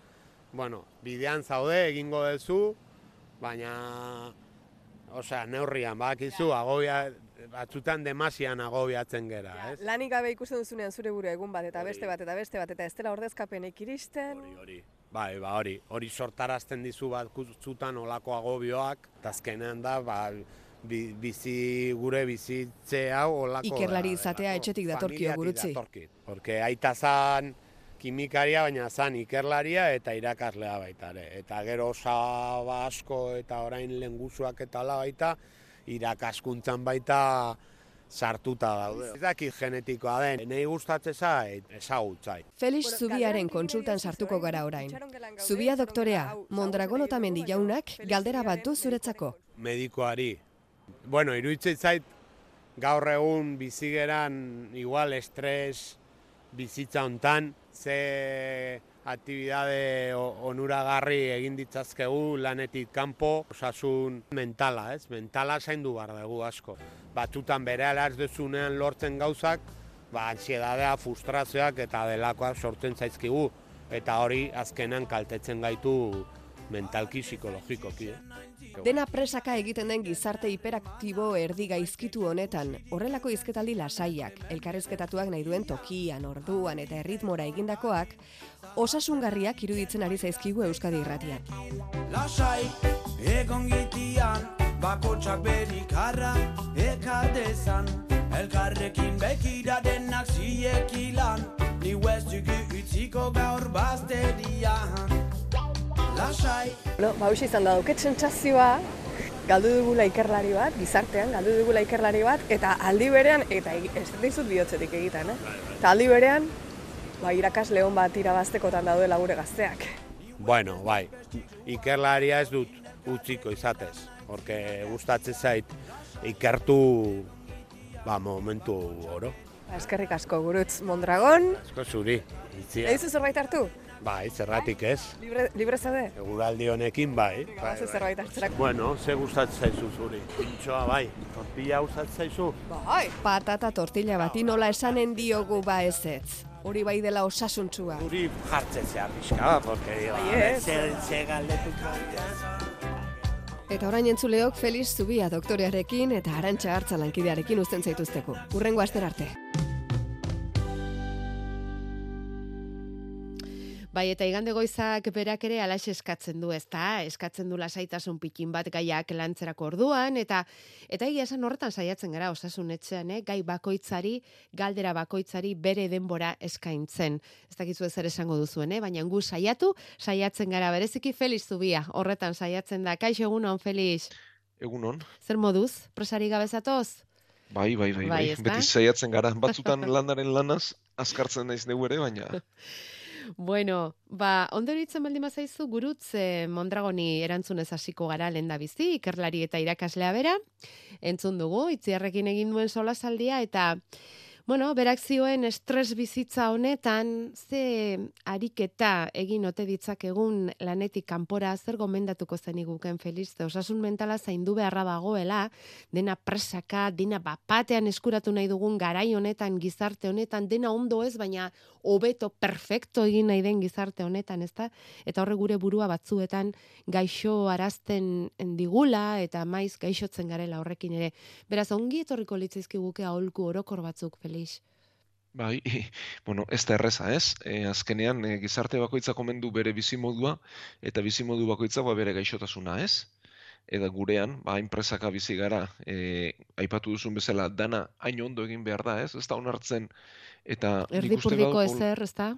bueno, bidean zaude, egingo duzu, baina, osea, neurrian, bakizu, agobia, batzutan demasian agobiatzen gera, ez? Lanik gabe ikusten duzunean zure burua egun bat, eta beste bat, eta beste bat, eta ez dela ordezkapenik iristen. Hori, bai, ba hori, hori sortarazten dizu batzutan olako agobioak, eta azkenean da, ba, bi- bizi gure bizitze hau olako Ikerlari da, izatea etxetik datorkio gurutzi. datorkit. Porque aita zan kimikaria, baina zan ikerlaria eta irakaslea baita ere. Eta gero osaba asko eta orain lengusuak eta hala baita, irakaskuntzan baita sartuta daude. Ez dakit genetikoa den, nahi gustatzen zait, ezagutzai. Felix Zubiaren kontsultan sartuko gara orain. Zubia doktorea, Mondragon Otamendi jaunak galdera bat du zuretzako. medikoari. Bueno, iruditzen zait gaur egun bizigeran igual estres bizitza hontan ze aktibidade o- onuragarri egin ditzazkegu lanetik kanpo, osasun mentala, ez? Mentala zaindu behar dugu asko. Batzutan bere ez duzunean lortzen gauzak, ba, ansiedadea, frustrazioak eta delakoak sortzen zaizkigu. Eta hori azkenan kaltetzen gaitu mentalki psikologikoki. Eh? Dena presaka egiten den gizarte hiperaktibo erdi gaizkitu honetan, horrelako izketaldi lasaiak, elkarrizketatuak nahi duen tokian, orduan eta erritmora egindakoak, osasungarriak iruditzen ari zaizkigu Euskadi irratian. Lasai, egon gitian, bakotxak berikarra eka dezan. Elkarrekin bekira denak ziekilan, ni huezugu utziko gaur bazterian. Lasai Bueno, ba, izan da duket sentsazioa, galdu dugula ikerlari bat, gizartean, galdu dugula ikerlari bat, eta aldi berean, eta ez dizut bihotzetik egiten, eh? Eta aldi berean, ba, irakasle hon bat irabaztekotan daudela gure gazteak. Bueno, bai, ikerlaria ez dut utziko izatez. Horke gustatzen zait ikertu ba, momentu oro. Ba, eskerrik asko, gurutz Mondragon. Asko zuri. Itzia. Eizu zerbait hartu? Bai, zerratik ez. Libre, libre zaude? Eguraldi honekin bai. bai, Ba, bai. zerbait hartzerak. Bueno, ze gustatzen zaizu zuri. Pintxoa bai, tortilla gustatzen zaizu. Bai. Patata tortilla bati nola esanen diogu ba ezetz. Hori bai dela osasuntsua. Zuri jartzen zea pixka, porque Bai, a ver, ez. ze, galdetuko. Eta orain entzuleok Feliz Zubia doktorearekin eta Arantxa Hartza lankidearekin uzten zaituzteko. Urrengo aster arte. Bai, eta igande goizak berak ere alaxe eskatzen du, ezta? Eskatzen du lasaitasun pikin bat gaiak lantzerako orduan, eta eta egia esan horretan saiatzen gara osasun etxean, eh? gai bakoitzari, galdera bakoitzari bere denbora eskaintzen. Ez dakizu ez ere esango duzuen, eh? baina gu saiatu, saiatzen gara bereziki Feliz Zubia, horretan saiatzen da. Kaixo egunon, Feliz. Egunon. Zer moduz? Presari gabezatoz? Bai, bai, bai, Bai, bai. Beti saiatzen gara. Batzutan landaren lanaz, azkartzen naiz neu ere, baina Bueno, ba, ondo iruditzen baldin bazaizu gurutz eh, Mondragoni erantzunez hasiko gara lenda bizi, ikerlari eta irakaslea bera. Entzun dugu, itziarrekin egin duen solasaldia eta Bueno, berak zioen estres bizitza honetan, ze ariketa egin ote ditzakegun lanetik kanpora zer gomendatuko zeniguken Feliz, ze osasun mentala zaindu beharra dagoela, dena presaka, dena bapatean eskuratu nahi dugun garai honetan, gizarte honetan, dena ondo ez, baina hobeto, perfecto egin nahi den gizarte honetan, ezta? Eta horre gure burua batzuetan gaixo arazten digula eta maiz gaixotzen garela horrekin ere. Beraz, ongi etorriko litzaizkiguke aholku orokor batzuk, Felix. bai, bueno, ez da erreza, ez? E, azkenean, e, gizarte bakoitza komendu bere bizimodua, eta bizimodu bakoitza ba, bere gaixotasuna, ez? Eta gurean, ba, enpresaka bizi gara, e, aipatu duzun bezala, dana hain ondo egin behar da, ez? Ez da onartzen, eta Erdipurdiko ezer, ezta?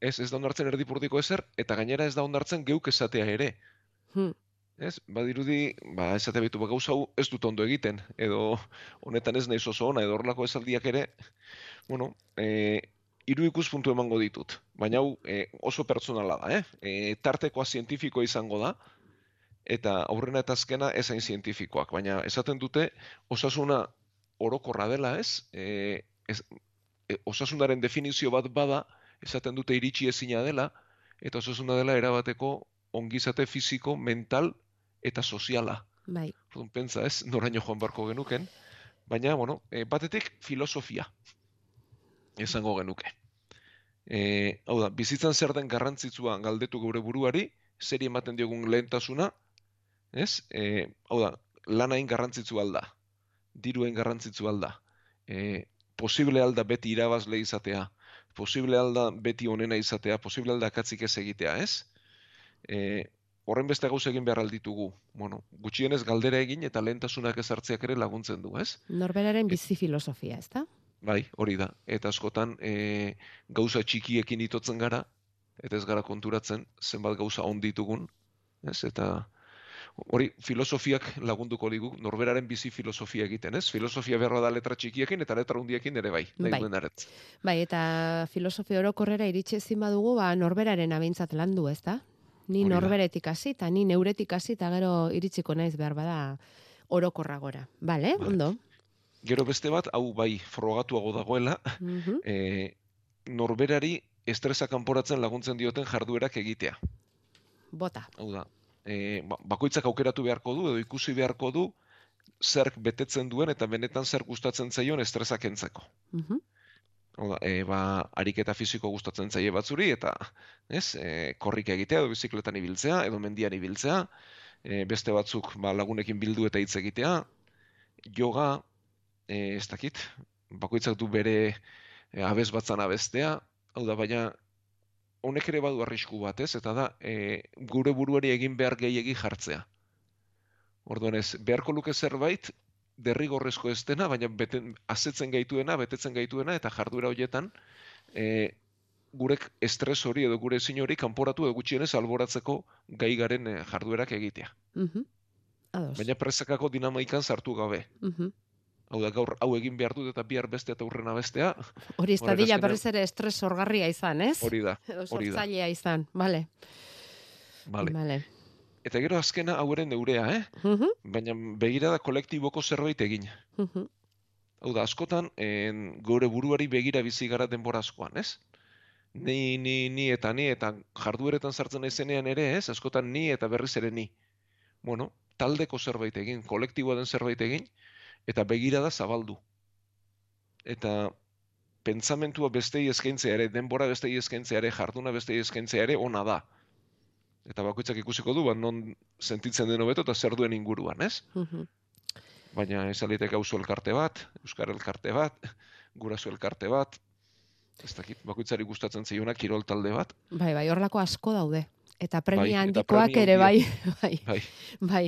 Ez, ez da onartzen erdipurdiko ezer, eta gainera ez da onartzen geuk esatea ere. Hmm. Ez, badirudi, ba, esate bitu, ba, gauza hau ez dut ondo egiten, edo honetan ez naiz oso ona, edo horrelako esaldiak ere, bueno, e, hiru ikuspuntu emango ditut, baina hau e, oso pertsonala da, eh? E, tartekoa zientifikoa izango da, eta aurrena eta azkena ezain zientifikoak, baina esaten dute osasuna orokorra dela, ez? E, ez e, osasunaren definizio bat bada, esaten dute iritsi ezina dela, eta osasuna dela erabateko ongizate fisiko, mental eta soziala. Bai. Orduan, pentsa ez, noraino joan barko genuken, baina, bueno, e, batetik filosofia esango genuke. E, hau da, bizitzan zer den garrantzitsua galdetu geure buruari, zeri ematen diogun lehentasuna, ez? E, hau da, lanain garrantzitsu alda, diruen garrantzitsu alda, e, posible alda beti irabazle izatea, posible alda beti onena izatea, posible alda akatzik ez egitea, ez? E, horren beste gauz egin behar alditugu. Bueno, gutxienez galdera egin eta lehentasunak ezartzeak ere laguntzen du, ez? Norberaren bizi filosofia, ezta? Bai, hori da. Eta askotan e, gauza txikiekin itotzen gara, eta ez gara konturatzen zenbat gauza on ditugun, ez? Eta hori filosofiak lagunduko digu, norberaren bizi filosofia egiten, ez? Filosofia beharra da letra txikiekin eta letra hundiekin ere bai, nahi Bai. duen aretz. Bai, eta filosofia orokorrera iritsi ezin badugu, ba, norberaren abintzat landu, ezta? Ni norberetik hasi eta ni neuretik hasi eta gero iritsiko naiz behar bada orokorra gora. Bale, ondo. Gero beste bat, hau bai frogatuago dagoela, Mhm. e, norberari estresa kanporatzen laguntzen dioten jarduerak egitea. Bota. Hau da, e, ba- bakoitzak aukeratu beharko du edo ikusi beharko du zerk betetzen duen eta benetan zer gustatzen zaion estresa kentzeko. Mhm. Hau da, e, ba, ariketa fisiko gustatzen zaie batzuri eta, ez, e, korrika egitea edo bizikletan ibiltzea edo mendian ibiltzea, e, beste batzuk ba, lagunekin bildu eta hitz egitea, yoga, e, ez dakit, bakoitzak du bere e, abez batzan abestea, hau da, baina honek ere badu arrisku bat, ez? Eta da, e, gure buruari egin behar gehiegi jartzea. Orduan ez, beharko luke zerbait, derrigorrezko ez dena, baina beten, azetzen gaituena, betetzen gaituena, eta jarduera horietan, e, gurek estres hori edo gure ezin hori kanporatu edo gutxienez alboratzeko gai garen eh, jarduerak egitea. Mhm. Ados. Baina presakako dinamaikan sartu gabe. Mhm. Hau da, gaur hau egin behar dut eta bihar beste eta urrena bestea. Hori ez dadila azkenean- berriz ere estres sorgarria izan, ez? Hori da, hori da. izan, bale. Vale. Bale. Eta gero azkena hau ere neurea, eh? Mhm. Baina begirada kolektiboko zerbait egin. Mhm. Hau da, askotan, en, gure buruari begira bizi gara denbora askoan, ez? Ni, ni, ni eta ni, eta jardueretan sartzen naizenean ere, ez? Askotan ni eta berriz ere ni. Bueno, taldeko zerbait egin, kolektiboa den zerbait egin, eta begirada zabaldu. Eta pentsamentua bestei eskaintzea ere, denbora bestei eskaintzea ere, jarduna bestei eskaintzea ere, ona da. Eta bakoitzak ikusiko du, ba, non sentitzen den hobeto eta zer duen inguruan, ez? Mhm. baina ez aliteke auzo elkarte bat, euskara elkarte bat, guraso elkarte bat, ez dakit, bakoitzari gustatzen zaiona kirol talde bat, Bai, bai, horlako asko daude. Eta premia Bai, handikoak ere bai, bai, bai, bai.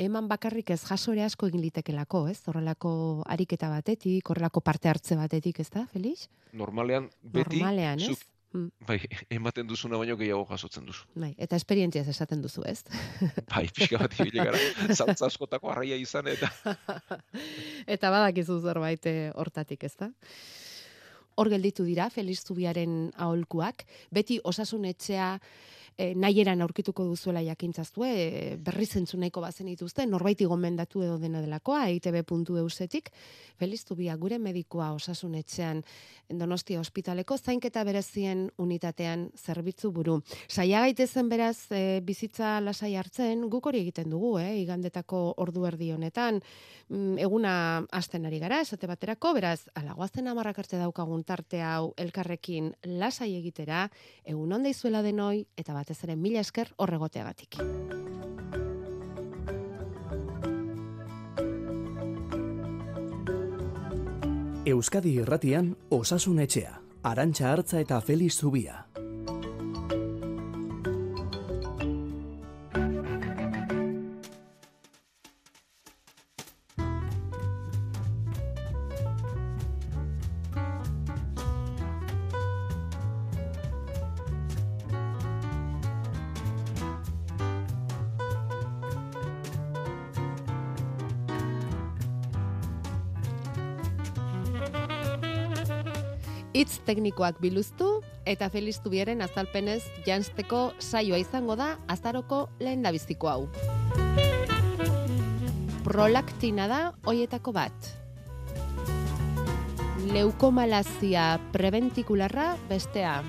Eman bakarrik ez jaso ere asko egin litekelako, ez? Horrelako ariketa batetik, horrelako parte hartze batetik, ez da, Felix? normalean beti Normalean, zuk, Mm. bai, ematen duzuna baino gehiago jasotzen duzu. Bai, eta esperientziaz esaten duzu, ez? Bai, pixka bat ibile gara, zantza askotako arraia izan eta eta badakizu zerbait eh, hortatik, ez da? Hor gelditu dira, Feliz Zubiaren aholkuak, beti osasun etxea e, nahieran aurkituko duzuela jakintzazue, e, berri zentzu nahiko bazen dituzte, norbaiti gomendatu edo dena delakoa, eitb.eusetik, Feliz Zubia gure medikua osasun etxean Donostia ospitaleko zainketa berezien unitatean zerbitzu buru. Saia gaitezen beraz e, bizitza lasai hartzen, guk hori egiten dugu, eh, igandetako ordu erdi honetan, mm, eguna hasten ari gara, esate baterako, beraz, alagoazten amarrak arte daukagun tarte hau elkarrekin lasai egitera, egun onda izuela denoi, eta batez ere mila esker horregoteagatik. Euskadi Irratian Osasun Etxea, Arantxa Hartza eta Feliz Zubia. Teknikoak biluztu eta Feliz Tubiaren azalpenez jansteko saioa izango da azaroko lehen dabiziko hau. Prolaktina da hoietako bat. Leukomalazia prebentikularra bestea.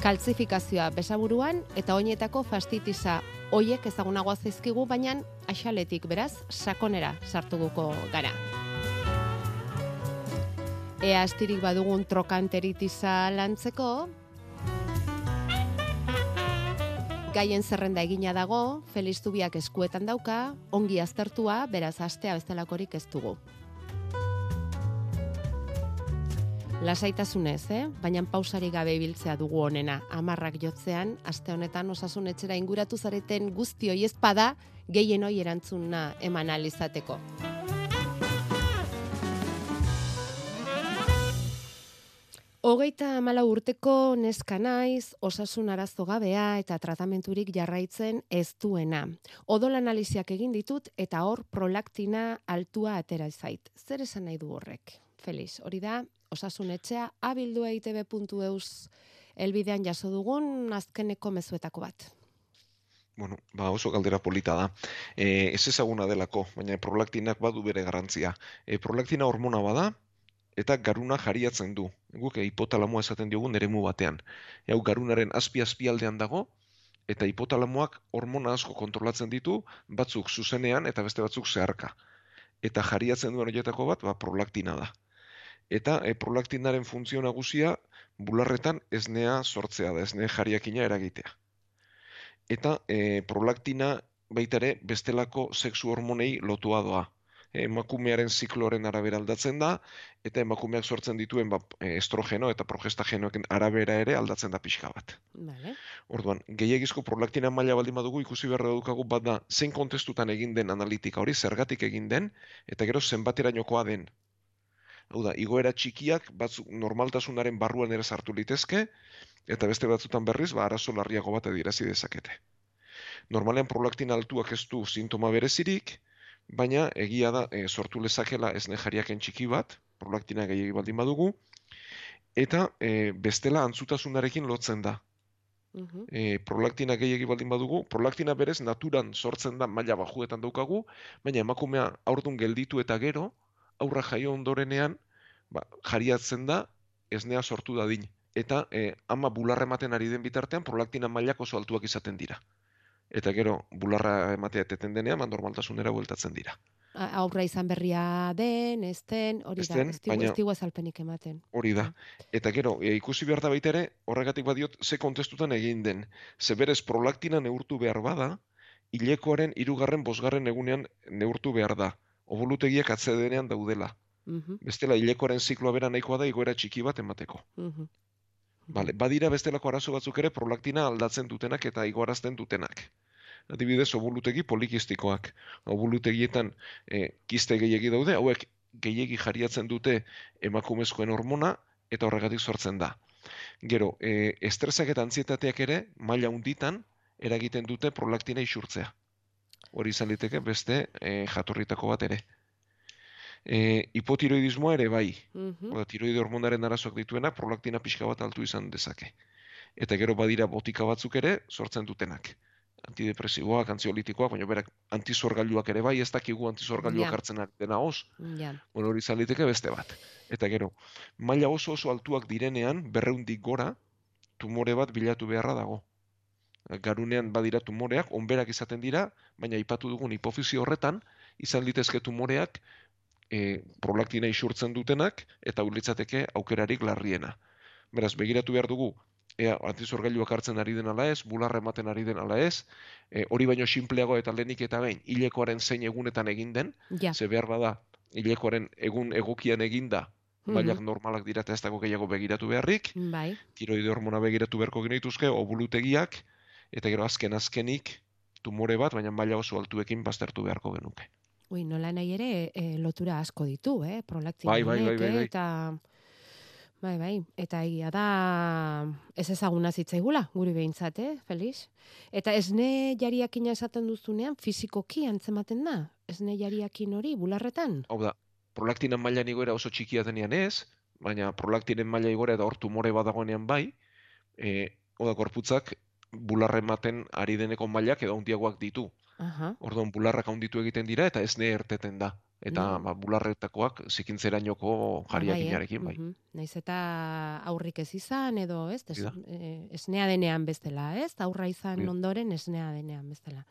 Kaltsifikazioa besaburuan eta oinetako fastitisa hoiek ezagunagoa zaizkigu baina axaletik beraz sakonera sartuguko gara. Ea astirik badugun trokanteritisa lantzeko, gaien zerrenda egina dago, Feliz Zubiak eskuetan dauka, ongi aztertua, beraz astea bestelakorik ez dugu. Lasaitasunez, eh? baina pausari gabe ibiltzea dugu honena. Amarrak jotzean, aste honetan osasun etxera inguratu zareten guzti hoi ezpada, gehien hoi erantzuna eman alizateko. Hogeita amala urteko neska naiz, osasun arazo gabea eta tratamenturik jarraitzen ez duena. Odol analiziak egin ditut eta hor prolaktina altua atera zait. Zer esan nahi du horrek? Feliz, hori da, osasun etxea abildu eitb.eus elbidean jaso dugun azkeneko mezuetako bat. bueno, ba oso galdera polita da. E, ez ezaguna delako, baina prolaktinak badu bere garrantzia. E, prolaktina hormona bada, eta garuna jariatzen du. Guk hipotalamoa esaten diogun eremu batean. Hau garunaren azpi azpialdean dago, eta hipotalamoak hormona asko kontrolatzen ditu, batzuk zuzenean eta beste batzuk zeharka. Eta jariatzen duen horietako bat, ba, prolaktina da. Eta e, prolaktinaren funtzio nagusia bularretan esnea sortzea da, esne jariakina eragitea. Eta e, prolaktina baita ere bestelako sexu hormonei lotua doa. Emakumearen zikloaren arabera aldatzen da, eta emakumeak sortzen dituen ba, estrogeno eta progestagenoen arabera ere aldatzen da pixka bat. Vale. Orduan, gehiagizko prolaktina maila baldin badugu ikusi beharra daukagu bat da zein kontestutan egin den analitika hori, zergatik egin den, eta gero zenbaterainokoa den. Hau da, igoera txikiak batzuk normaltasunaren barruan ere sartu litezke, eta beste batzutan berriz, ba, arazo larriago bat edirazi dezakete. Normalean prolaktina altuak ez du sintoma berezirik, baina egia da e, sortu lezakela ez nejariaken txiki bat, prolaktina gehiagi baldin badugu, eta e, bestela antzutasunarekin lotzen da. E, prolaktina gehiagi baldin badugu, prolaktina berez naturan sortzen da maila bajuetan daukagu, baina emakumea aurdun gelditu eta gero, aurra jaio ondorenean, ba, jariatzen da, esnea sortu dadin. Eta e, ama bularra ematen ari den bitartean, prolaktina mailak oso altuak izaten dira. Eta gero, bularra ematea eteten denean, ba, normaltasunera bueltatzen dira. Aurra izan berria den, ez den, hori da, ez digu azalpenik ematen. Hori da. Eta gero, e, ikusi behar da baita ere, horregatik badiot, ze kontestutan egin den. Ze berez, prolaktina neurtu behar bada, hilekoaren irugarren bosgarren egunean neurtu behar da obulutegiak atzedenean daudela. Mm Bestela, hilekoaren zikloa bera nahikoa da igoera txiki bat emateko. Mm Vale, badira bestelako arazo batzuk ere prolaktina aldatzen dutenak eta igoarazten dutenak. Adibidez, obulutegi polikistikoak. Obulutegietan e, kiste gehiegi daude, hauek gehiegi jariatzen dute emakumezkoen hormona eta horregatik sortzen da. Gero, e, estresak eta antzietateak ere, maila unditan, eragiten dute prolaktina isurtzea hori izan liteke beste e, jatorritako bat ere. E, hipotiroidismoa ere bai. Mm -hmm. tiroide hormonaren arazoak dituena prolaktina pixka bat altu izan dezake. Eta gero badira botika batzuk ere sortzen dutenak. Antidepresiboak, antziolitikoak, baina berak antizorgailuak ere bai, ez dakigu antizorgailuak yeah. hartzen dena hoz. Yeah. Bueno, hori izan liteke beste bat. Eta gero, maila oso oso altuak direnean, berreundik gora, tumore bat bilatu beharra dago garunean badira tumoreak, onberak izaten dira, baina ipatu dugun hipofizio horretan, izan litezke tumoreak e, prolaktina isurtzen dutenak, eta ulitzateke aukerarik larriena. Beraz, begiratu behar dugu, ea antizorgailuak hartzen ari den ala ez, bularra ematen ari den ala ez, e, hori baino sinpleago eta lehenik eta behin, hilekoaren zein egunetan egin den, ja. ze behar bada, hilekoaren egun egokian eginda, Bailak mm normalak dira eta ez dago gehiago begiratu beharrik. Bai. Tiroide hormona begiratu beharko genituzke, obulutegiak, eta gero azken azkenik tumore bat, baina maila oso altuekin baztertu beharko genuke. Ui, nola nahi ere e, lotura asko ditu, eh? Prolaktina bai, bai, bai, bai, bai. eta bai, bai, eta egia da ez ezaguna zitzaigula, guri behintzat, eh, Felix? Eta esne jariakin esaten duzunean, fizikoki antzematen da? Esne jariakin hori, bularretan? Hau da, prolaktina maila nigoera oso txikia denean ez, baina prolaktinen maila igora eta hor tumore badagoenean bai, e, oda, korputzak bularra ematen ari deneko mailak edo handiagoak ditu. Aha. Orduan bularrak handitu egiten dira eta ez ne erteten da. Eta mm. ba, bularretakoak zikintzerainoko jariakinarekin bai. Mm Naiz eta aurrik ez izan edo ez, ez eh, esnea denean bestela, ez? Aurra izan ondoren esnea denean bestela.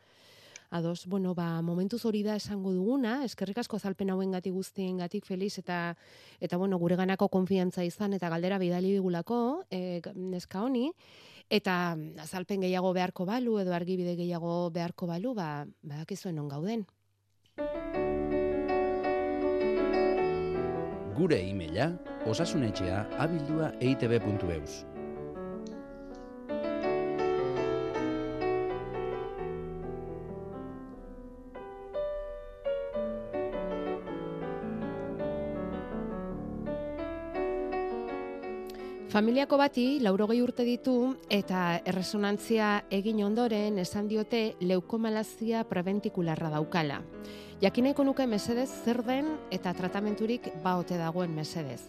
Ados, bueno, ba, momentuz hori da esango duguna, eskerrik asko zalpen hauen gati guztien gatik feliz eta, eta bueno, gure ganako konfiantza izan eta galdera bidali digulako, e, neska honi, Eta azalpen gehiago beharko balu edo argibide gehiago beharko balu, ba, badakizuen on gauden. Gure e-maila osasunetxea abildua eitb.eus. Familiako bati laurogei urte ditu eta erresonantzia egin ondoren esan diote leukomalazia preventikularra daukala. Jakineko nuke mesedez zer den eta tratamenturik baote dagoen mesedez.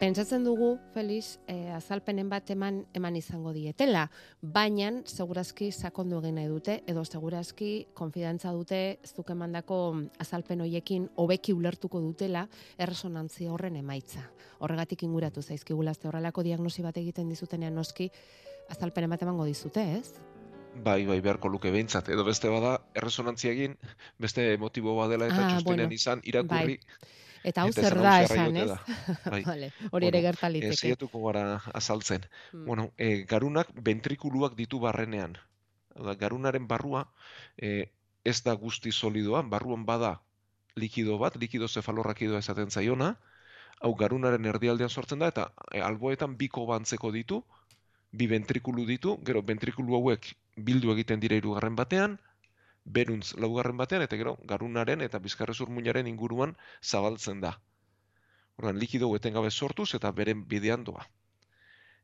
Pentsatzen dugu, Felix, e, azalpenen bat eman eman izango dietela, baina segurazki sakondu egin nahi dute, edo segurazki konfidantza dute zuk emandako azalpen hoiekin hobeki ulertuko dutela erresonantzia horren emaitza. Horregatik inguratu zaizkigula horrelako diagnosi bat egiten dizutenean noski, azalpen bat emango dizute, ez? Bai, bai, beharko luke behintzat. Edo beste bada, erresonantzia egin, beste motibo badela eta ah, txostenean bueno. izan irakurri. Bai. Eta hau zer da esan, ez? Bai. vale. Hori ere gertaliteke. Ez zietuko gara azaltzen. Hmm. Bueno, e, garunak ventrikuluak ditu barrenean. Da, garunaren barrua e, ez da guzti solidoa, barruan bada likido bat, likido zefalorrakidoa esaten zaiona, hau garunaren erdialdean sortzen da, eta e, alboetan biko bantzeko ditu, bi ventrikulu ditu, gero ventrikulu hauek bildu egiten dira hirugarren batean, beruntz laugarren batean, eta gero garunaren eta bizkarrezur muñaren inguruan zabaltzen da. Orduan, likido etengabe sortuz eta beren bidean doa.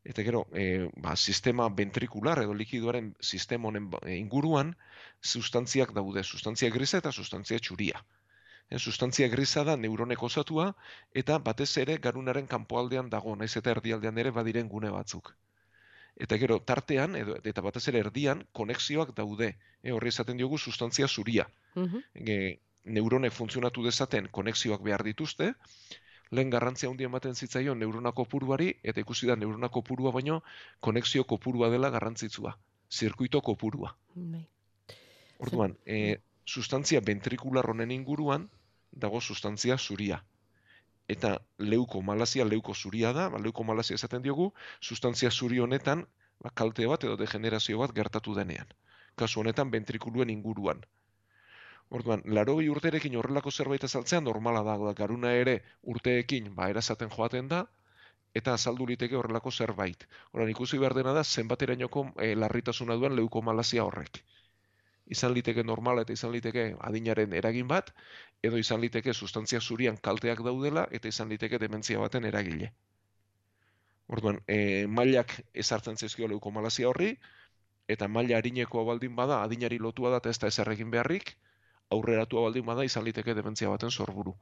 Eta gero, e, ba, sistema ventrikular edo likidoaren sistema honen ba, inguruan sustantziak daude, sustantzia grisa eta sustantzia txuria. E, sustantzia grisa da neuronek osatua eta batez ere garunaren kanpoaldean dago, naiz eta erdialdean ere badiren gune batzuk. Eta gero, tartean, edo, eta batez ere erdian, konexioak daude. E, horri esaten diogu sustantzia zuria. E, neuronek funtzionatu dezaten konexioak behar dituzte, lehen garrantzia handia ematen zitzaion neurona kopuruari, eta ikusi da neurona kopurua baino, konexio kopurua dela garrantzitsua. Zirkuito kopurua. Bai. Orduan, e, sustantzia ventrikular honen inguruan, dago sustantzia zuria. Eta leuko malazia, leuko zuria da, ba, leuko malazia esaten diogu, sustantzia zuri honetan, ba, kalte bat edo degenerazio bat gertatu denean. Kasu honetan ventrikuluen inguruan. Orduan, larogei urterekin horrelako zerbait azaltzea normala da, da garuna ere urteekin ba erasaten joaten da eta azaldu liteke horrelako zerbait. Orduan, ikusi behar dena da zenbaterainoko e, larritasuna duen leukomalazia horrek. Izan liteke normala eta izan liteke adinaren eragin bat, edo izan liteke sustantzia zurian kalteak daudela eta izan liteke dementzia baten eragile. Orduan, e, mailak ezartzen zaizkio leukomalazia horri, eta maila harinekoa baldin bada, adinari lotua da eta ez da ezer egin beharrik, aurreratua baldin bada izan liteke dementzia baten sorburu.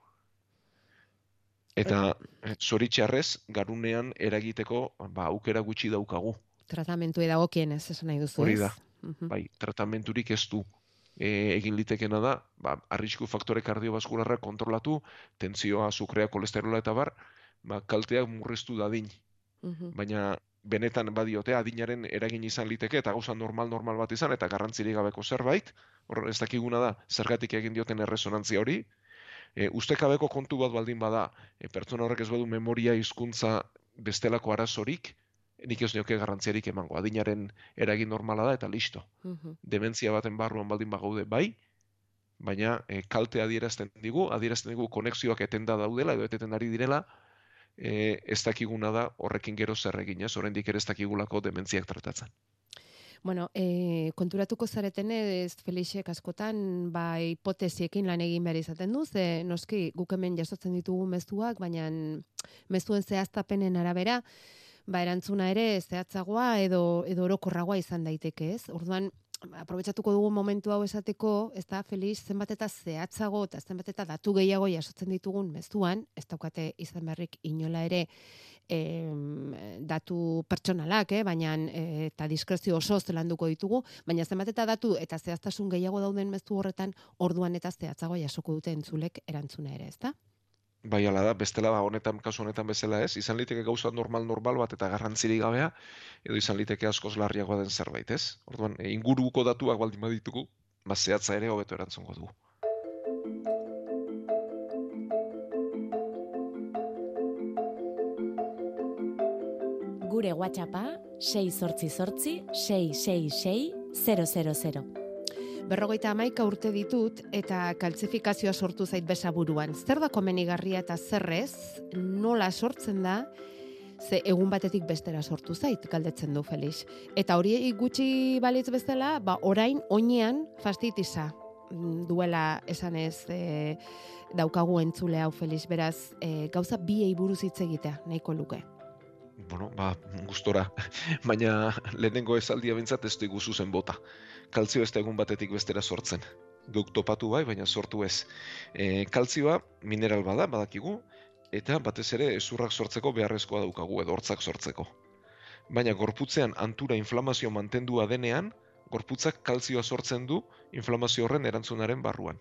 Eta eh, zoritxarrez, garunean eragiteko ba, aukera gutxi daukagu. Tratamentu edagokien ez esan nahi duzu, Hori ez? Da, bai, tratamenturik ez du. E, egin litekena da, ba, arrisku faktore kardiobaskularra kontrolatu, tentzioa, azukrea, kolesterola eta bar, ba, kalteak murriztu dadin. Mhm. Baina benetan badiote adinaren eragin izan liteke eta gauza normal normal bat izan eta garrantzirik gabeko zerbait, hor ez dakiguna da zergatik egin dioten erresonantzia hori, e, ustekabeko kontu bat baldin bada, e, pertsona horrek ez badu memoria hizkuntza bestelako arazorik, nik ez nioke garrantziarik emango. Adinaren eragin normala da eta listo. Mhm. Dementzia baten barruan baldin bagaude bai, baina e, kalte adierazten digu, adierazten digu konexioak etenda daudela edo eteten ari direla, e, ez dakiguna da horrekin gero zer egin, ez? Oraindik ere ez dakigulako dementziak tratatzen. Bueno, e, konturatuko zareten ez Felixek askotan ba hipotesiekin lan egin behar izaten du, ze noski guk hemen jasotzen ditugu mezuak, baina mezuen zehaztapenen arabera ba erantzuna ere zehatzagoa edo edo orokorragoa izan daiteke, ez? Orduan aprobetxatuko dugu momentu hau esateko, ez da, Felix, zenbat eta zehatzago eta zenbat eta datu gehiago jasotzen ditugun mezuan, ez daukate izan beharrik inola ere em, datu pertsonalak, eh? baina eh, eta diskrezio oso zelanduko ditugu, baina zenbat eta datu eta zehaztasun gehiago dauden mezu horretan orduan eta zehatzago jasoko dute entzulek erantzuna ere, ezta? Bai, ala da, bestela ba, honetan, kasu honetan bezala ez, izan liteke gauza normal normal bat eta garrantzirik gabea, edo izan liteke askoz larriagoa den zerbait, ez? Orduan, e, inguruko datuak baldin baditugu, ba, zehatza ere hobeto erantzungo dugu. Gure WhatsAppa 6 sortzi sortzi 666 000. Berrogeita amaika urte ditut eta kaltsifikazioa sortu zait besaburuan. Zer da komenigarria eta zerrez, nola sortzen da, ze egun batetik bestera sortu zait, galdetzen du Felix. Eta hori gutxi balitz bezala, ba, orain oinean fastitisa duela esanez e, daukagu entzule hau Felix. Beraz, e, gauza biei buruz hitz egitea, nahiko luke. Bueno, ba, gustora. Baina lehenengo esaldia bintzat ez dugu zuzen bota. Kaltzio ez da egun batetik bestera sortzen. Geuk topatu bai, baina sortu ez. E, kaltzioa mineral bada, badakigu, eta batez ere ezurrak sortzeko beharrezkoa daukagu, edo hortzak sortzeko. Baina gorputzean antura inflamazio mantendua denean, gorputzak kaltzioa sortzen du inflamazio horren erantzunaren barruan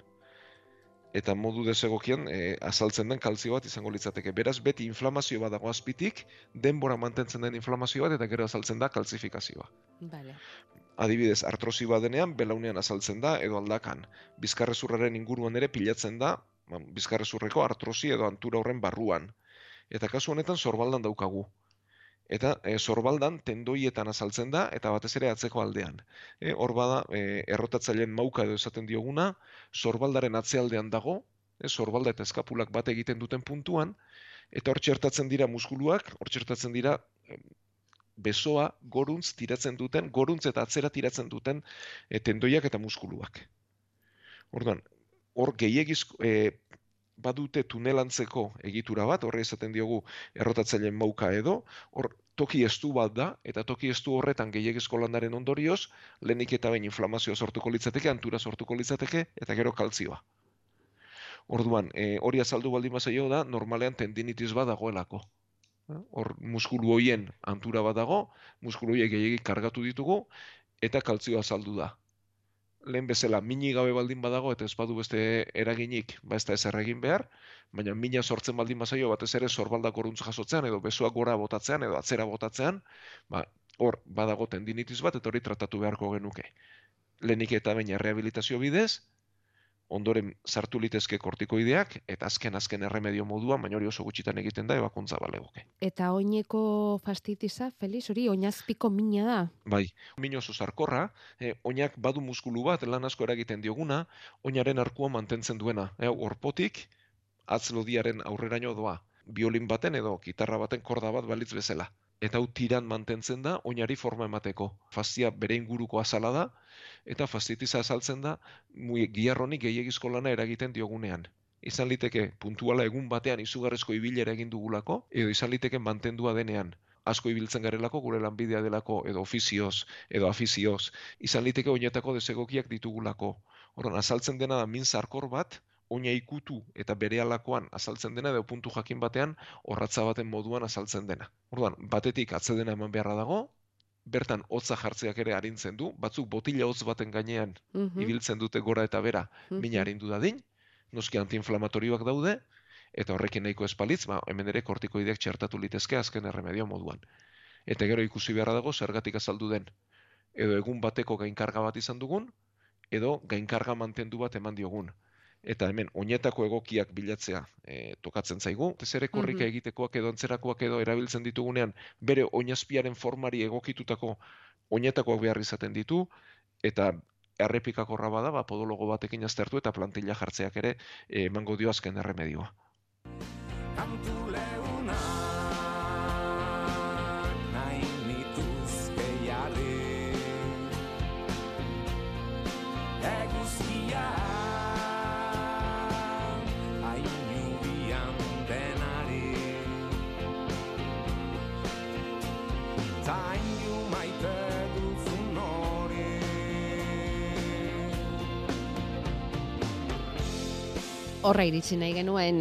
eta modu desegokian e, azaltzen den kalzio bat izango litzateke. Beraz, beti inflamazio bat dago azpitik, denbora mantentzen den inflamazio bat, eta gero azaltzen da kalzifikazioa. Vale. Adibidez, artrosi bat denean, belaunean azaltzen da, edo aldakan. Bizkarrezurraren inguruan ere pilatzen da, ba, bizkarrezurreko artrosi edo antura horren barruan. Eta kasu honetan sorbaldan daukagu. Eta e, sorbaldan tendoietan azaltzen da, eta batez ere atzeko aldean. E, hor bada, e, errotatzaileen mauka edo esaten dioguna, sorbaldaren atzealdean dago, e, sorbalda eta eskapulak bat egiten duten puntuan, eta hor txertatzen dira muskuluak, hor txertatzen dira e, besoa goruntz tiratzen duten, goruntz eta atzera tiratzen duten e, tendoiak eta muskuluak. Orduan, hor gehiagiz, e, badute tunelantzeko egitura bat, horre esaten diogu errotatzaileen mauka edo, hor toki estu bat da, eta toki estu horretan gehiagizko landaren ondorioz, lehenik eta bain inflamazioa sortuko litzateke, antura sortuko litzateke, eta gero kaltzioa. Orduan, e, hori azaldu baldin bazaio da, normalean tendinitis bat dagoelako. Hor muskulu hoien antura bat dago, muskulu hoiek gehiagik kargatu ditugu, eta kaltzioa azaldu da lehen bezala mini gabe baldin badago eta ez badu beste eraginik, ba ez da ez erregin behar, baina mina sortzen baldin bazaio batez ere sorbaldak oruntz jasotzean edo besoak gora botatzean edo atzera botatzean, ba hor badago tendinitis bat eta hori tratatu beharko genuke. Lehenik eta baina rehabilitazio bidez, ondoren sartu litezke kortikoideak eta azken azken erremedio moduan, baina hori oso gutxitan egiten da ebakuntza balegoke. Eta oineko fastitisa, Feliz, hori oinazpiko mina da? Bai, min oso sarkorra, e, oinak badu muskulu bat lan asko eragiten dioguna, oinaren arkua mantentzen duena. E, orpotik, atzlodiaren aurreraino doa, biolin baten edo gitarra baten korda bat balitz bezala. Eta hau tiran mantentzen da, oinari forma emateko. Fastia bere inguruko azala da, eta fastitiza azaltzen da giarronik gehiagizko lana eragiten diogunean. Izan liteke puntuala egun batean izugarrezko ibilera egin dugulako, edo izan liteke mantendua denean asko ibiltzen garelako, gure lanbidea delako, edo ofizioz, edo afizioz, izan liteke oinetako desegokiak ditugulako. Horan, azaltzen dena da min zarkor bat, oina ikutu eta bere alakoan azaltzen dena, edo puntu jakin batean, horratza baten moduan azaltzen dena. Orduan, batetik atzedena eman beharra dago, bertan hotza jartzeak ere arintzen du, batzuk botila hotz baten gainean Mhm. ibiltzen dute gora eta bera Mhm. mina arindu dadin, noski antiinflamatorioak daude, eta horrekin nahiko espalitz, ba, hemen ere kortikoideak txertatu litezke azken erremedio moduan. Eta gero ikusi beharra dago zergatik azaldu den. Edo egun bateko gainkarga bat izan dugun, edo gainkarga mantendu bat eman diogun. Eta hemen, oinetako egokiak bilatzea e, tokatzen zaigu. Ez ere korrika egitekoak edo antzerakoak edo erabiltzen ditugunean, bere oinazpiaren formari egokitutako oinetakoak behar izaten ditu, eta errepikakorra bada, ba, podologo batekin aztertu eta plantilla jartzeak ere eh, emango dio azken erremedioa. Horra iritsi nahi genuen,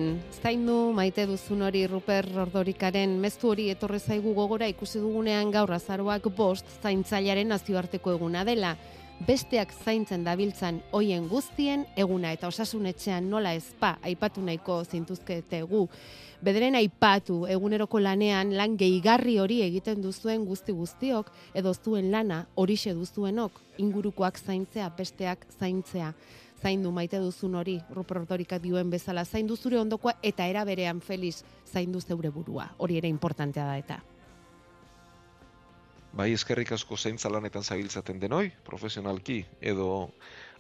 zaindu maite duzun hori Ruper Ordorikaren mezu hori etorre zaigu gogora ikusi dugunean gaur azaroak bost zaintzailaren nazioarteko eguna dela. Besteak zaintzen dabiltzan hoien guztien eguna eta osasunetxean nola ezpa aipatu nahiko zintuzketegu. Bederen aipatu eguneroko lanean lan gehigarri hori egiten duzuen guzti guztiok edo zuen lana horixe duzuenok ingurukoak zaintzea, besteak zaintzea zaindu maite duzun hori, rupertorikak dioen bezala, zaindu zure ondokoa eta era berean Feliz zaindu zeure burua. Hori ere importantea da eta. Bai, eskerrik asko zaintza lanetan zabiltzaten denoi, profesionalki edo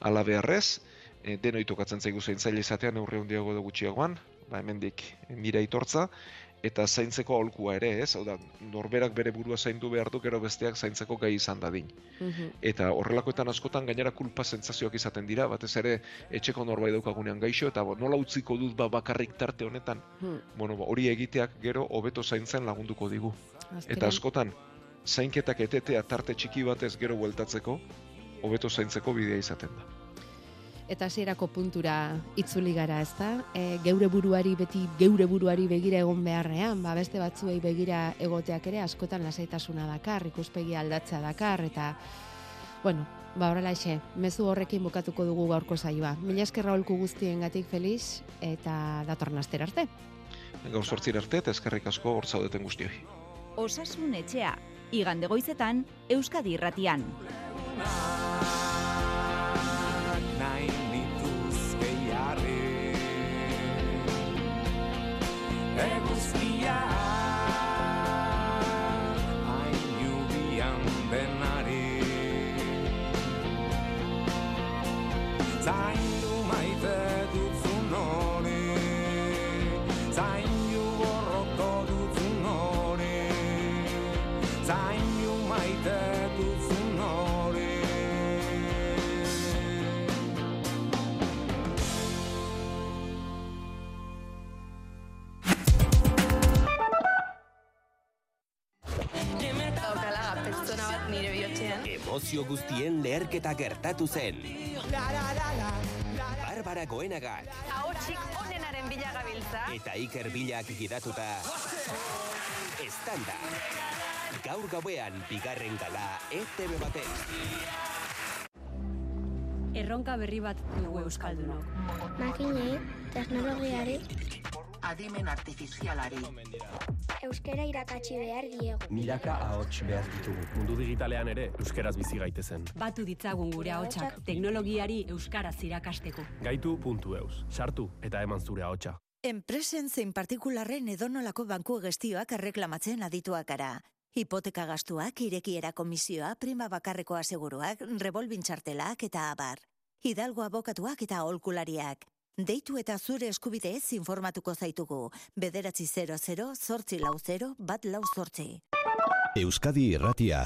ala beharrez, e, denoi tokatzen zaigu zaintzaile izatean neurri handiago edo gutxiagoan, ba hemendik nire aitortza, eta zaintzeko aholkua ere, ez? Hau da, norberak bere burua zaindu behar du, gero besteak zaintzeko gai izan dadin. Eta horrelakoetan askotan gainera kulpa sentsazioak izaten dira, batez ere etxeko norbait daukagunean gaixo, eta bo, nola utziko dut ba bakarrik tarte honetan, Hmm. bueno, ba, hori egiteak gero hobeto zaintzen lagunduko digu. Azkenean- Eta askotan, zainketak etetea tarte txiki batez gero bueltatzeko, hobeto zaintzeko bidea izaten da. Eta hasierako puntura itzuli gara, ezta? E, geure buruari beti geure buruari begira egon beharrean, ba beste batzuei begira egoteak ere askotan lasaitasuna dakar, ikuspegi aldatzea dakar eta bueno, ba horrelaxe, mezu horrekin bukatuko dugu gaurko saioa. Mila esker Raulku guztiengatik feliz eta datorren astera arte. Gaur sortzir arte eta eskerrik asko hor zaudeten guztioi. Osasun etxea, igande goizetan, Euskadi irratian. é nos. Promozio guztien leherketa gertatu zen. Barbara Goenagak Ahotsik onenaren bila gabiltza. eta Iker Bilak gidatuta. Estanda. Gaur gauean bigarren gala ETV baten. Erronka berri bat dugu Euskaldunok. Makinei, teknologiari, Adimen artifizialari. euskera irakatsi behar diegu. Milaka ahots behar ditugu. Mundu digitalean ere, euskeraz bizi gaitezen. Batu ditzagun gure ahotsak teknologiari euskaraz irakasteko. Gaitu.eus. Sartu eta eman zure ahotsa. Enpresen zein partikularren edonolako banku gestioak erreklamatzen adituak gara. Hipoteka gastuak, irekiera komisioa, prima bakarreko aseguruak, revolvin txartelak eta abar. Hidalgo abokatuak eta aholkulariak. Deitu eta zure eskubideez informatuko zaitugu. Bederatzi 00 zortzi lau 0 bat lau zortzi. Euskadi Irratia,